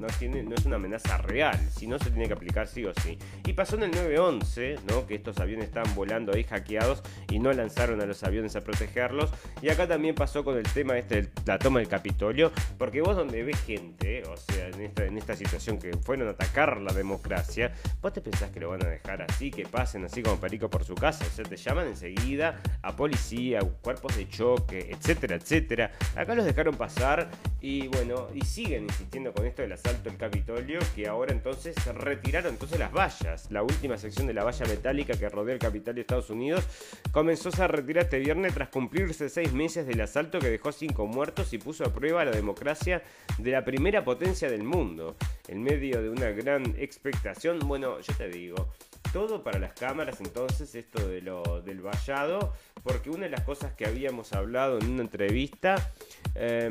no, tiene, no es una amenaza real, si no se tiene que aplicar sí o sí. Y pasó en el 911, ¿no? que estos aviones estaban volando ahí hackeados y no lanzaron a los aviones a protegerlos. Y acá también pasó con el tema este, la toma del Capitolio, porque vos donde ves gente, o sea, en esta, en esta situación que fueron a atacar la democracia, vos te pensás que lo van a dejar así, que pasen así como perico por su casa, o sea, te llaman enseguida a policía, cuerpos de choque, etcétera, etcétera. Acá los dejaron pasar y bueno, y siguen insistiendo con esto de las el Capitolio, que ahora entonces retiraron entonces las vallas. La última sección de la valla metálica que rodea el Capitolio de Estados Unidos comenzó a retirar este viernes tras cumplirse seis meses del asalto que dejó cinco muertos y puso a prueba la democracia de la primera potencia del mundo. En medio de una gran expectación, bueno, yo te digo, todo para las cámaras entonces esto de lo, del vallado, porque una de las cosas que habíamos hablado en una entrevista, eh,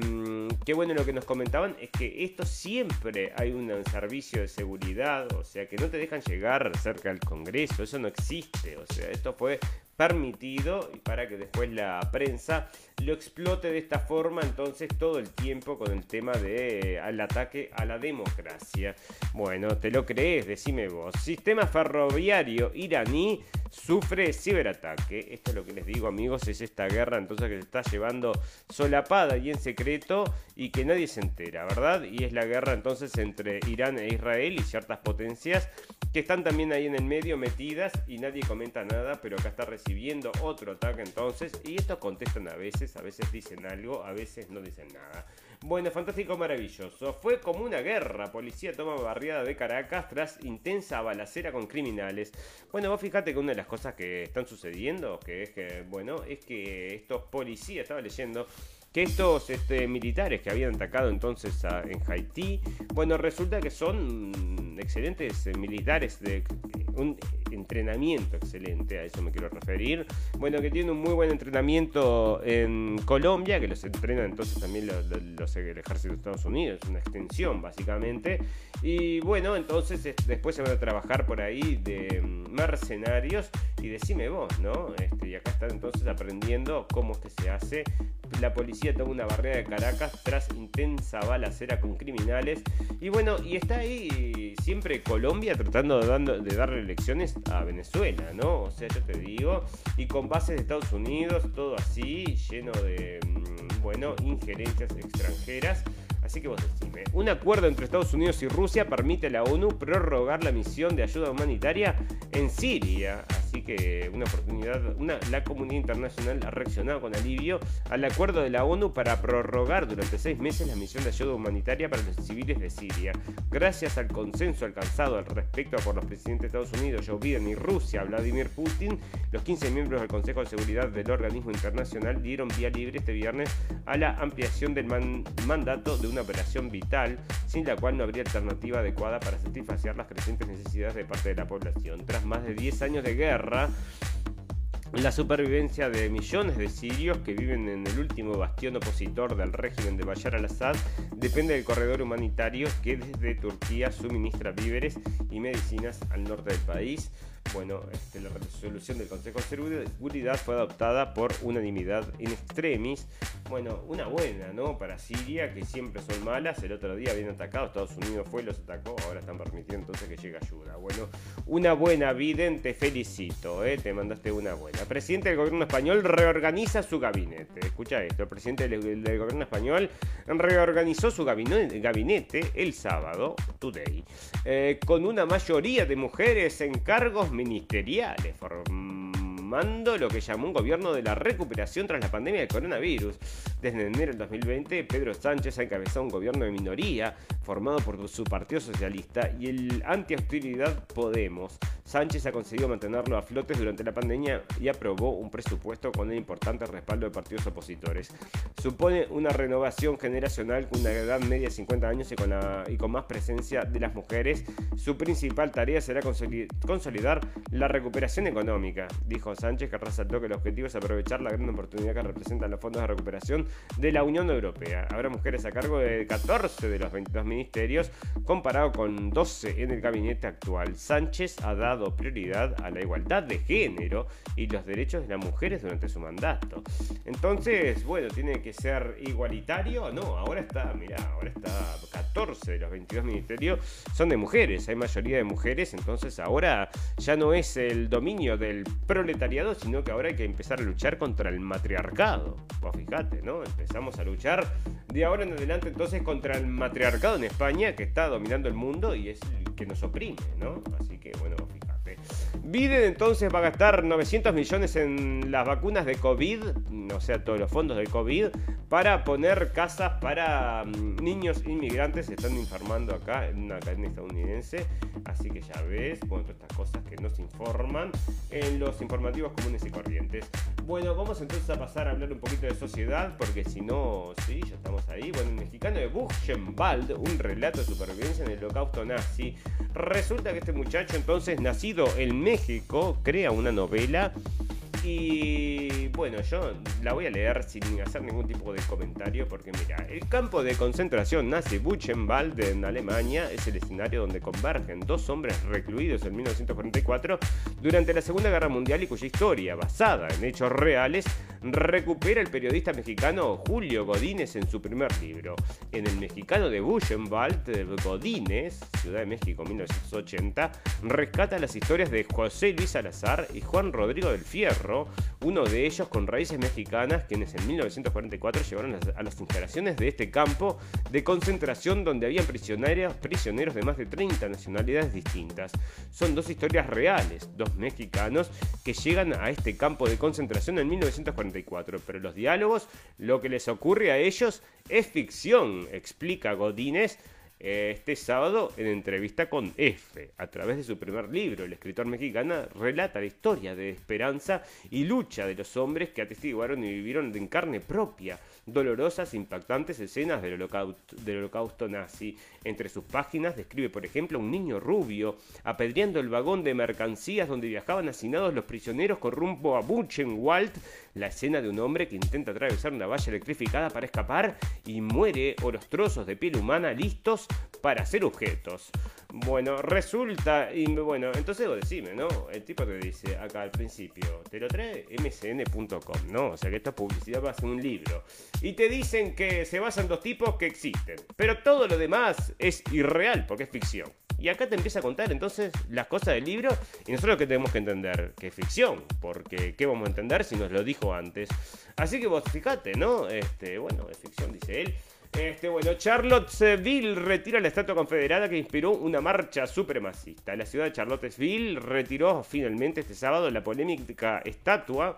que bueno, lo que nos comentaban es que esto siempre hay un servicio de seguridad, o sea, que no te dejan llegar cerca del Congreso, eso no existe, o sea, esto fue permitido y para que después la prensa lo explote de esta forma entonces todo el tiempo con el tema de eh, ataque a la democracia. Bueno, ¿te lo crees? Decime vos. Sistema ferroviario iraní sufre ciberataque. Esto es lo que les digo amigos, es esta guerra entonces que se está llevando solapada y en secreto y que nadie se entera, ¿verdad? Y es la guerra entonces entre Irán e Israel y ciertas potencias que están también ahí en el medio metidas y nadie comenta nada, pero acá está recibiendo otro ataque entonces y estos contestan a veces, a veces dicen algo, a veces no dicen nada. Bueno, fantástico, maravilloso. Fue como una guerra. Policía toma barriada de Caracas tras intensa balacera con criminales. Bueno, vos fíjate que una de las cosas que están sucediendo, que es que, bueno, es que estos policías, estaba leyendo, que estos este, militares que habían atacado entonces en Haití, bueno, resulta que son excelentes eh, militares de un entrenamiento excelente, a eso me quiero referir. Bueno, que tienen un muy buen entrenamiento en Colombia, que los entrenan entonces también los, el ejército de Estados Unidos, una extensión básicamente. Y bueno, entonces después se van a trabajar por ahí de mm, mercenarios y decime vos, ¿no? Este, y acá están entonces aprendiendo cómo se hace. La policía toma una barrera de Caracas tras intensa balacera con criminales. Y bueno, y está ahí siempre Colombia tratando de, de darle lecciones a Venezuela, ¿no? O sea, yo te digo, y con bases de Estados Unidos, todo así, lleno de, mm, bueno, injerencias extranjeras. Así que vos decime, un acuerdo entre Estados Unidos y Rusia permite a la ONU prorrogar la misión de ayuda humanitaria en Siria. Así que una oportunidad, la comunidad internacional ha reaccionado con alivio al acuerdo de la ONU para prorrogar durante seis meses la misión de ayuda humanitaria para los civiles de Siria. Gracias al consenso alcanzado al respecto por los presidentes de Estados Unidos, Joe Biden y Rusia, Vladimir Putin, los 15 miembros del Consejo de Seguridad del organismo internacional dieron vía libre este viernes a la ampliación del mandato de una operación vital, sin la cual no habría alternativa adecuada para satisfacer las crecientes necesidades de parte de la población. Tras más de 10 años de guerra, la supervivencia de millones de sirios que viven en el último bastión opositor del régimen de Bashar al-Assad depende del corredor humanitario que desde Turquía suministra víveres y medicinas al norte del país. Bueno, este, la resolución del Consejo de Seguridad fue adoptada por unanimidad in extremis. Bueno, una buena, ¿no? Para Siria, que siempre son malas. El otro día habían atacado, Estados Unidos fue los atacó. Ahora están permitiendo entonces que llegue ayuda. Bueno, una buena, Biden, te felicito, ¿eh? Te mandaste una buena. Presidente del gobierno español reorganiza su gabinete. Escucha esto, el presidente del, gobierno español reorganizó su gabinete, el sábado, today, eh, con una mayoría de mujeres en cargos ministeriales, formando lo que llamó un gobierno de la recuperación tras la pandemia del coronavirus. Desde enero del 2020, Pedro Sánchez ha encabezado un gobierno de minoría formado por su Partido Socialista y el anti-hostilidad Podemos. Sánchez ha conseguido mantenerlo a flotes durante la pandemia y aprobó un presupuesto con un importante respaldo de partidos opositores. Supone una renovación generacional con una edad media de 50 años y con, y con más presencia de las mujeres. Su principal tarea será consolidar la recuperación económica, dijo Sánchez, que resaltó que el objetivo es aprovechar la gran oportunidad que representan los fondos de recuperación de la Unión Europea. Habrá mujeres a cargo de 14 de los 22 ministerios, comparado con 12 en el gabinete actual. Sánchez ha dado prioridad a la igualdad de género y los derechos de las mujeres durante su mandato. Entonces, bueno, tiene que ser igualitario. No, ahora está, mira, ahora está 14 de los 22 ministerios son de mujeres, hay mayoría de mujeres, entonces ahora ya no es el dominio del proletariado, sino que ahora hay que empezar a luchar contra el matriarcado. Vos fíjate, ¿no? Empezamos a luchar de ahora en adelante entonces contra el matriarcado en España que está dominando el mundo y es el que nos oprime, ¿no? Así que bueno, Biden entonces va a gastar 900 millones en las vacunas de COVID, o sea, todos los fondos de COVID, para poner casas para mm, niños inmigrantes. Se están informando acá en una cadena estadounidense. Así que ya ves, bueno, todas estas cosas que nos informan en los informativos comunes y corrientes. Bueno, vamos entonces a pasar a hablar un poquito de sociedad, porque si no, sí, ya estamos ahí. Bueno, el mexicano de Buchenwald, un relato de supervivencia en el holocausto nazi. Resulta que este muchacho, entonces, nacido en México, crea una novela y bueno, yo la voy a leer sin hacer ningún tipo de comentario porque mira, el campo de concentración nazi Buchenwald en Alemania es el escenario donde convergen dos hombres recluidos en 1944 durante la Segunda Guerra Mundial y cuya historia, basada en hechos reales, recupera el periodista mexicano Julio Godínez en su primer libro. En el mexicano de Buchenwald, Godínez, Ciudad de México 1980, rescata las historias de José Luis Salazar y Juan Rodrigo del Fierro uno de ellos con raíces mexicanas, quienes en 1944 llevaron a las instalaciones de este campo de concentración donde habían prisioneros, prisioneros de más de 30 nacionalidades distintas. Son dos historias reales, dos mexicanos que llegan a este campo de concentración en 1944, pero los diálogos, lo que les ocurre a ellos es ficción, explica Godínez este sábado en entrevista con F. A través de su primer libro, el escritor mexicano relata la historia de esperanza y lucha de los hombres que atestiguaron y vivieron en carne propia dolorosas impactantes escenas del holocausto, del holocausto nazi. Entre sus páginas describe, por ejemplo, a un niño rubio apedreando el vagón de mercancías donde viajaban hacinados los prisioneros con rumbo a Buchenwald, la escena de un hombre que intenta atravesar una valla electrificada para escapar y muere o los trozos de piel humana listos para ser objetos. Bueno, resulta, y bueno, entonces vos decime, ¿no? El tipo te dice acá al principio, te lo trae mcn.com, ¿no? O sea que esta publicidad va a ser un libro. Y te dicen que se basan dos tipos que existen, pero todo lo demás es irreal porque es ficción. Y acá te empieza a contar entonces las cosas del libro y nosotros que tenemos que entender que es ficción, porque ¿qué vamos a entender si nos lo dijo antes? Así que vos fíjate, ¿no? Este, bueno, es ficción, dice él. Este, bueno, Charlottesville retira la estatua confederada que inspiró una marcha supremacista. La ciudad de Charlottesville retiró finalmente este sábado la polémica estatua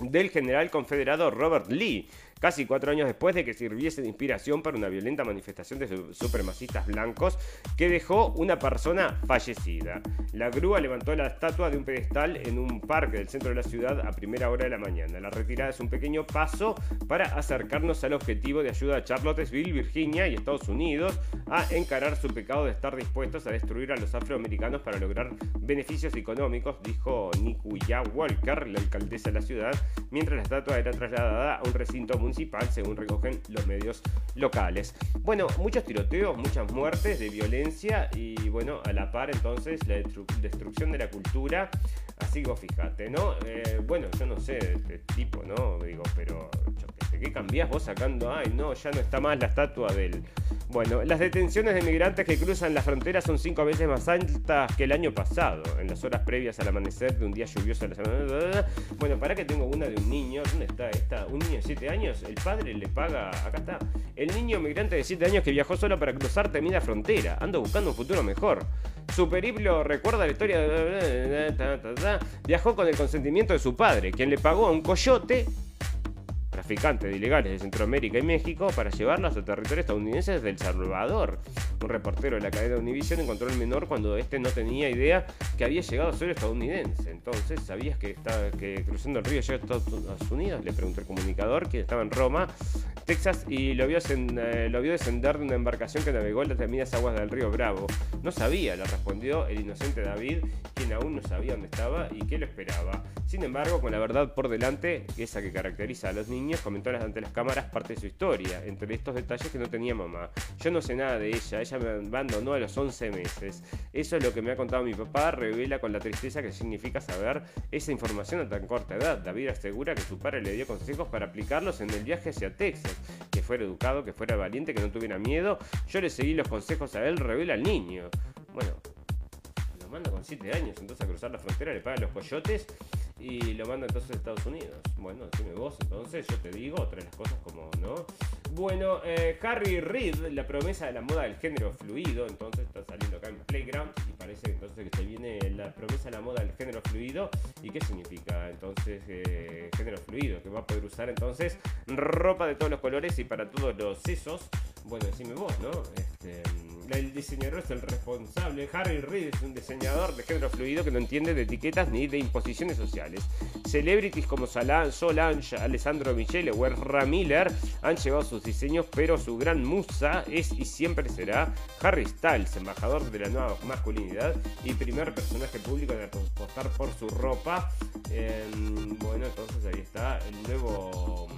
del general confederado Robert Lee, casi cuatro años después de que sirviese de inspiración para una violenta manifestación de supremacistas blancos que dejó una persona fallecida. La grúa levantó la estatua de un pedestal en un parque del centro de la ciudad a primera hora de la mañana. La retirada es un pequeño paso para acercarnos al objetivo de ayuda a Charlottesville, Virginia y Estados Unidos a encarar su pecado de estar dispuestos a destruir a los afroamericanos para lograr beneficios económicos, dijo Nikuya Walker, la alcaldesa de la ciudad, mientras la estatua era trasladada a un recinto municipal, según recogen los medios locales. Bueno, muchos tiroteos, muchas muertes de violencia y bueno, a la par entonces la destrucción de la cultura. Así que vos fijate, ¿no? Eh, bueno, yo no sé este tipo, ¿no? Digo, pero ¿qué cambiás vos sacando? Ay, no, ya no está más la estatua del... Bueno, las detenciones de migrantes que cruzan la frontera son cinco veces más altas que el año pasado, en las horas previas al amanecer de un día lluvioso de la semana. Bueno, para que tengo una de un niño, ¿dónde está esta? Un niño de 7 años, el padre le paga, acá está, el niño migrante de 7 años que viajó solo para cruzar temida frontera, ando buscando un futuro mejor. Su periplo recuerda la historia de... Viajó con el consentimiento de su padre, quien le pagó a un coyote traficantes de ilegales de Centroamérica y México para llevarlos a territorio estadounidense desde El Salvador. Un reportero de la cadena Univision encontró al menor cuando este no tenía idea que había llegado a ser estadounidense. Entonces, ¿sabías que, que cruzando el río llegó a Estados Unidos? Le preguntó el comunicador, que estaba en Roma, Texas, y lo vio, eh, descender de una embarcación que navegó en las temidas aguas del río Bravo. No sabía, le respondió el inocente David, quien aún no sabía dónde estaba y qué lo esperaba. Sin embargo, con la verdad por delante, esa que caracteriza a los niños, comentó ante las cámaras parte de su historia, entre estos detalles que no tenía mamá. Yo no sé nada de ella, ella me abandonó a los 11 meses. Eso es lo que me ha contado mi papá, revela con la tristeza que significa saber esa información a tan corta edad. David asegura que su padre le dio consejos para aplicarlos en el viaje hacia Texas, que fuera educado, que fuera valiente, que no tuviera miedo. Yo le seguí los consejos a él, revela al niño. Bueno, lo manda con 7 años entonces a cruzar la frontera, le paga los coyotes y lo manda entonces a Estados Unidos. Bueno, dime vos, entonces yo te digo otra de las cosas como, ¿no? Bueno, eh, Harry Reid, la promesa de la moda del género fluido, entonces está saliendo acá en Playground y parece entonces que se viene la promesa de la moda del género fluido. ¿Y qué significa entonces eh, género fluido? Que va a poder usar entonces ropa de todos los colores y para todos los sesos. Bueno, decime vos, ¿no? Este, el diseñador es el responsable. Harry Reid es un diseñador de género fluido que no entiende de etiquetas ni de imposiciones sociales. Celebrities como Solange, Alessandro Michele o Ezra Miller han llevado sus diseños, pero su gran musa es y siempre será Harry Styles, embajador de la nueva masculinidad y primer personaje público en apostar por su ropa. Em, bueno, entonces ahí está el nuevo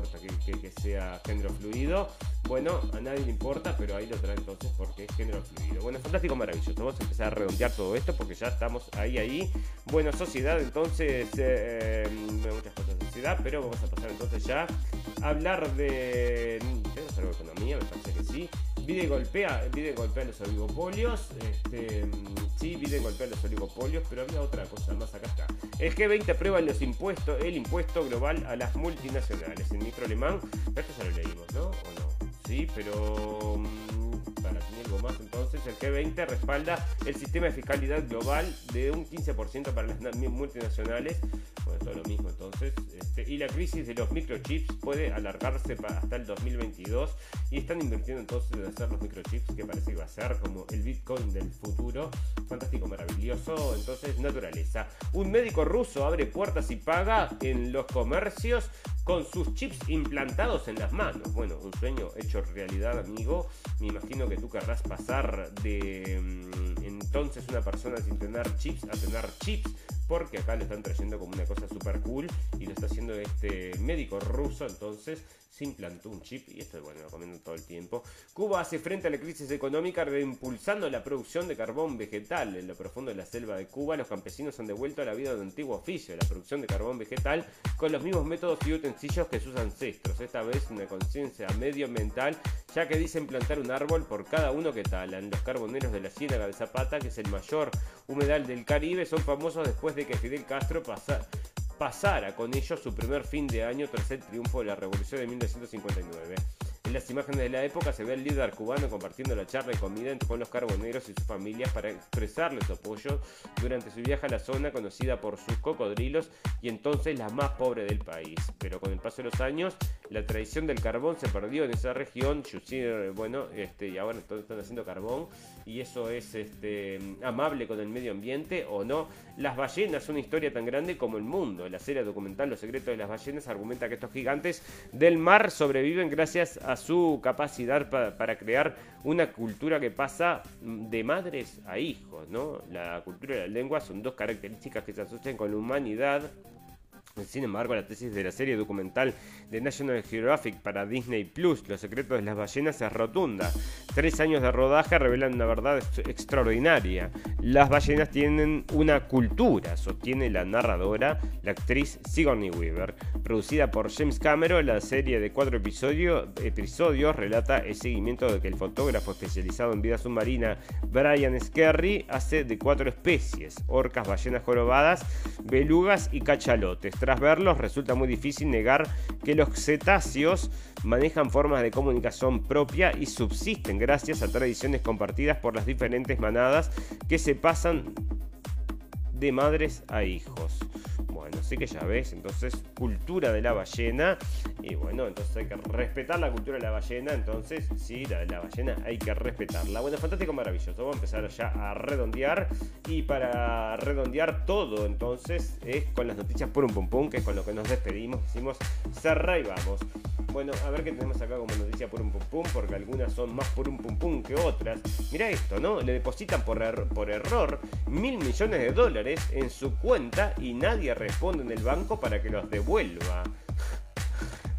que, sea género fluido. Bueno, a nadie le importa, pero ahí lo trae entonces porque es género fluido. Bueno, fantástico, maravilloso. Vamos a empezar a redondear todo esto porque ya estamos ahí, ahí. Bueno, sociedad, entonces, eh, muchas cosas de sociedad, pero vamos a pasar entonces ya a hablar de. ¿Tenemos algo de economía? Me parece que sí. Vide golpea, Vide golpea los oligopolios. Este, sí, Vide golpea los oligopolios, pero había otra cosa más. Acá está. El G20 aprueba los impuestos, el impuesto global a las multinacionales. El micro alemán, esto ya lo leímos, ¿no? ¿O no? Sí, pero mm, para tener algo más entonces, el G20 respalda el sistema de fiscalidad global de un 15% para las multinacionales Bueno, todo lo mismo entonces. Este, y la crisis de los microchips puede alargarse hasta el 2022 y están invirtiendo entonces en hacer los microchips que parece que va a ser como el Bitcoin del futuro. Fantástico, maravilloso. Entonces, naturaleza. Un médico ruso abre puertas y paga en los comercios con sus chips implantados en las manos. Bueno, un sueño hecho realidad, amigo. Me imagino que tú querrás pasar de mm, entonces una persona sin tener chips a tener chips porque acá lo están trayendo como una cosa super cool y lo está haciendo este médico ruso, entonces se implantó un chip y esto, bueno, lo comiendo todo el tiempo. Cuba hace frente a la crisis económica reimpulsando la producción de carbón vegetal. En lo profundo de la selva de Cuba, los campesinos han devuelto a la vida de antiguo oficio, la producción de carbón vegetal, con los mismos métodos y utensilios que sus ancestros. Esta vez una conciencia medioambiental, ya que dicen plantar un árbol por cada uno que talan. Los carboneros de la Ciénaga de Zapata, que es el mayor humedal del Caribe, son famosos después de que Fidel Castro pasara pasara con ello su primer fin de año tras el triunfo de la Revolución de 1959. En las imágenes de la época se ve al líder cubano compartiendo la charla y comida con los carboneros y sus familias para expresarles su apoyo durante su viaje a la zona conocida por sus cocodrilos y entonces la más pobre del país. Pero con el paso de los años, la tradición del carbón se perdió en esa región. Bueno, este, y ahora están haciendo carbón y eso es este, amable con el medio ambiente o no. Las ballenas, una historia tan grande como el mundo. La serie documental Los secretos de las ballenas argumenta que estos gigantes del mar sobreviven gracias a su capacidad para, crear una cultura que pasa de madres a hijos, ¿no? La cultura y la lengua son dos características que se asocian con la humanidad sin embargo, la tesis de la serie documental de National Geographic para Disney Plus, Los secretos de las ballenas, es rotunda. Tres años de rodaje revelan una verdad extraordinaria. Las ballenas tienen una cultura, sostiene la narradora, la actriz Sigourney Weaver. Producida por James Cameron, la serie de cuatro episodios, episodios relata el seguimiento de que el fotógrafo especializado en vida submarina Brian Skerry hace de cuatro especies: orcas, ballenas jorobadas, belugas y cachalotes tras verlos, resulta muy difícil negar que los cetáceos manejan formas de comunicación propia y subsisten gracias a tradiciones compartidas por las diferentes manadas que se pasan de madres a hijos. Bueno, así que ya ves, entonces cultura de la ballena. Y bueno, entonces hay que respetar la cultura de la ballena. Entonces, sí, la de la ballena hay que respetarla. Bueno, fantástico, maravilloso. Vamos a empezar ya a redondear. Y para redondear todo, entonces, es con las noticias por un pum que es con lo que nos despedimos. Decimos, cerra y vamos. Bueno, a ver qué tenemos acá como noticia por un pum porque algunas son más por un pum que otras. Mira esto, ¿no? Le depositan por, er-, por error mil millones de dólares en su cuenta y nadie responde en el banco para que los devuelva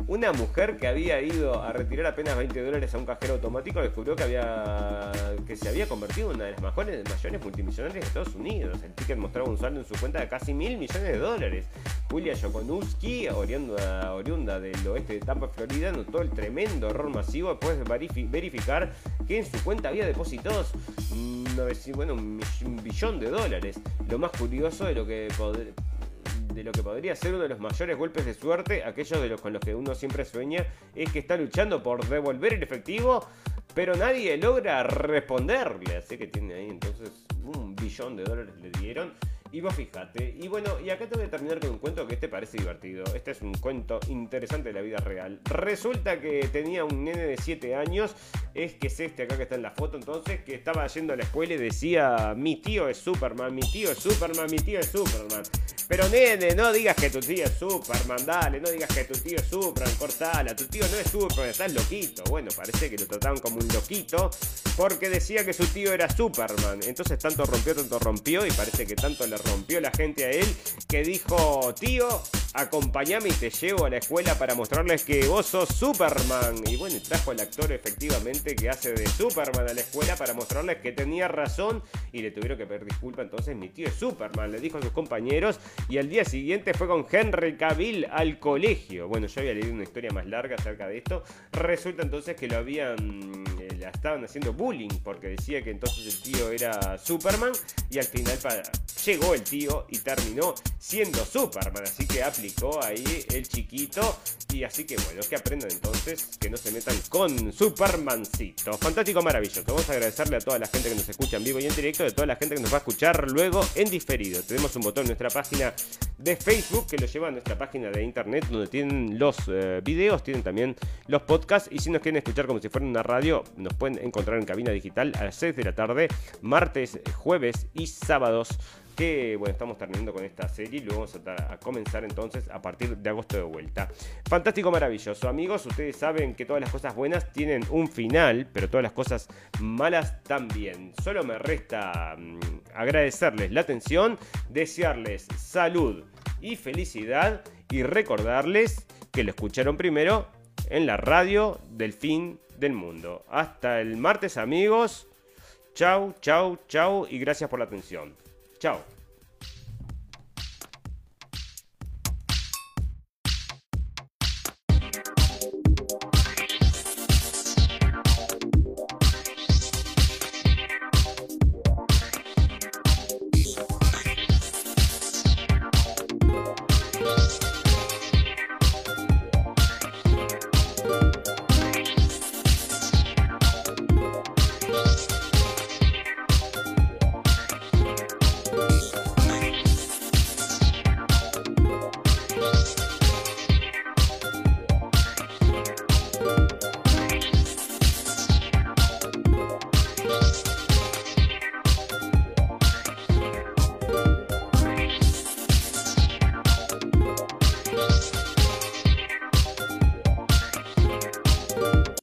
una mujer que había ido a retirar apenas 20 dólares a un cajero automático descubrió que había que se había convertido en una de las mayores, mayores multimillonarias de Estados Unidos. El ticket mostraba un saldo en su cuenta de casi mil millones de dólares. Julia Jokonowski, oriunda, del oeste de Tampa, Florida, notó el tremendo error masivo después de verificar que en su cuenta había depositados bueno, un billón de dólares. Lo más curioso de lo que de lo que podría ser uno de los mayores golpes de suerte, aquellos de los con los que uno siempre sueña, es que está luchando por devolver el efectivo, pero nadie logra responderle. Así que tiene ahí entonces un billón de dólares le dieron. Y vos fijate. Y bueno, y acá te voy a terminar con un cuento que este parece divertido. Este es un cuento interesante de la vida real. Resulta que tenía un nene de 7 años. Es que es este acá que está en la foto entonces. Que estaba yendo a la escuela y decía: Mi tío es Superman, mi tío es Superman, mi tío es Superman. Pero nene, no digas que tu tío es Superman, dale, no digas que tu tío es Superman, cortala, tu tío no es Superman, estás loquito. Bueno, parece que lo trataban como un loquito porque decía que su tío era Superman. Entonces tanto rompió, tanto rompió y parece que tanto le rompió la gente a él que dijo, tío, acompáñame y te llevo a la escuela para mostrarles que vos sos Superman. Y bueno, trajo al actor efectivamente que hace de Superman a la escuela para mostrarles que tenía razón y le tuvieron que pedir disculpa. Entonces mi tío es Superman, le dijo a sus compañeros y al día siguiente fue con Henry Cavill al colegio. Bueno, yo había leído una historia más larga acerca de esto. Resulta entonces que lo habían, estaban haciendo bullying porque decía que entonces el tío era Superman y al final llegó el tío y terminó siendo Superman. Así que aplicó ahí el chiquito Y así que bueno, que aprendan entonces, que no se metan con Supermancito. Fantástico, maravilloso. Vamos a agradecerle a toda la gente que nos escucha en vivo y en directo, de toda la gente que nos va a escuchar luego en diferido. Tenemos un botón en nuestra página de Facebook que lo lleva a nuestra página de internet donde tienen los eh, videos, tienen también los podcasts y si nos quieren escuchar como si fuera una radio, nos pueden encontrar en cabina digital a las 6 de la tarde, martes, jueves y sábados que bueno, estamos terminando con esta serie y luego vamos a, comenzar entonces a partir de agosto de vuelta. Fantástico, maravilloso. Amigos, ustedes saben que todas las cosas buenas tienen un final, pero todas las cosas malas también. Solo me resta mmm, agradecerles la atención, desearles salud y felicidad y recordarles que lo escucharon primero en la radio del fin del mundo. Hasta el martes amigos. Chau, chau, chau y gracias por la atención. Chao.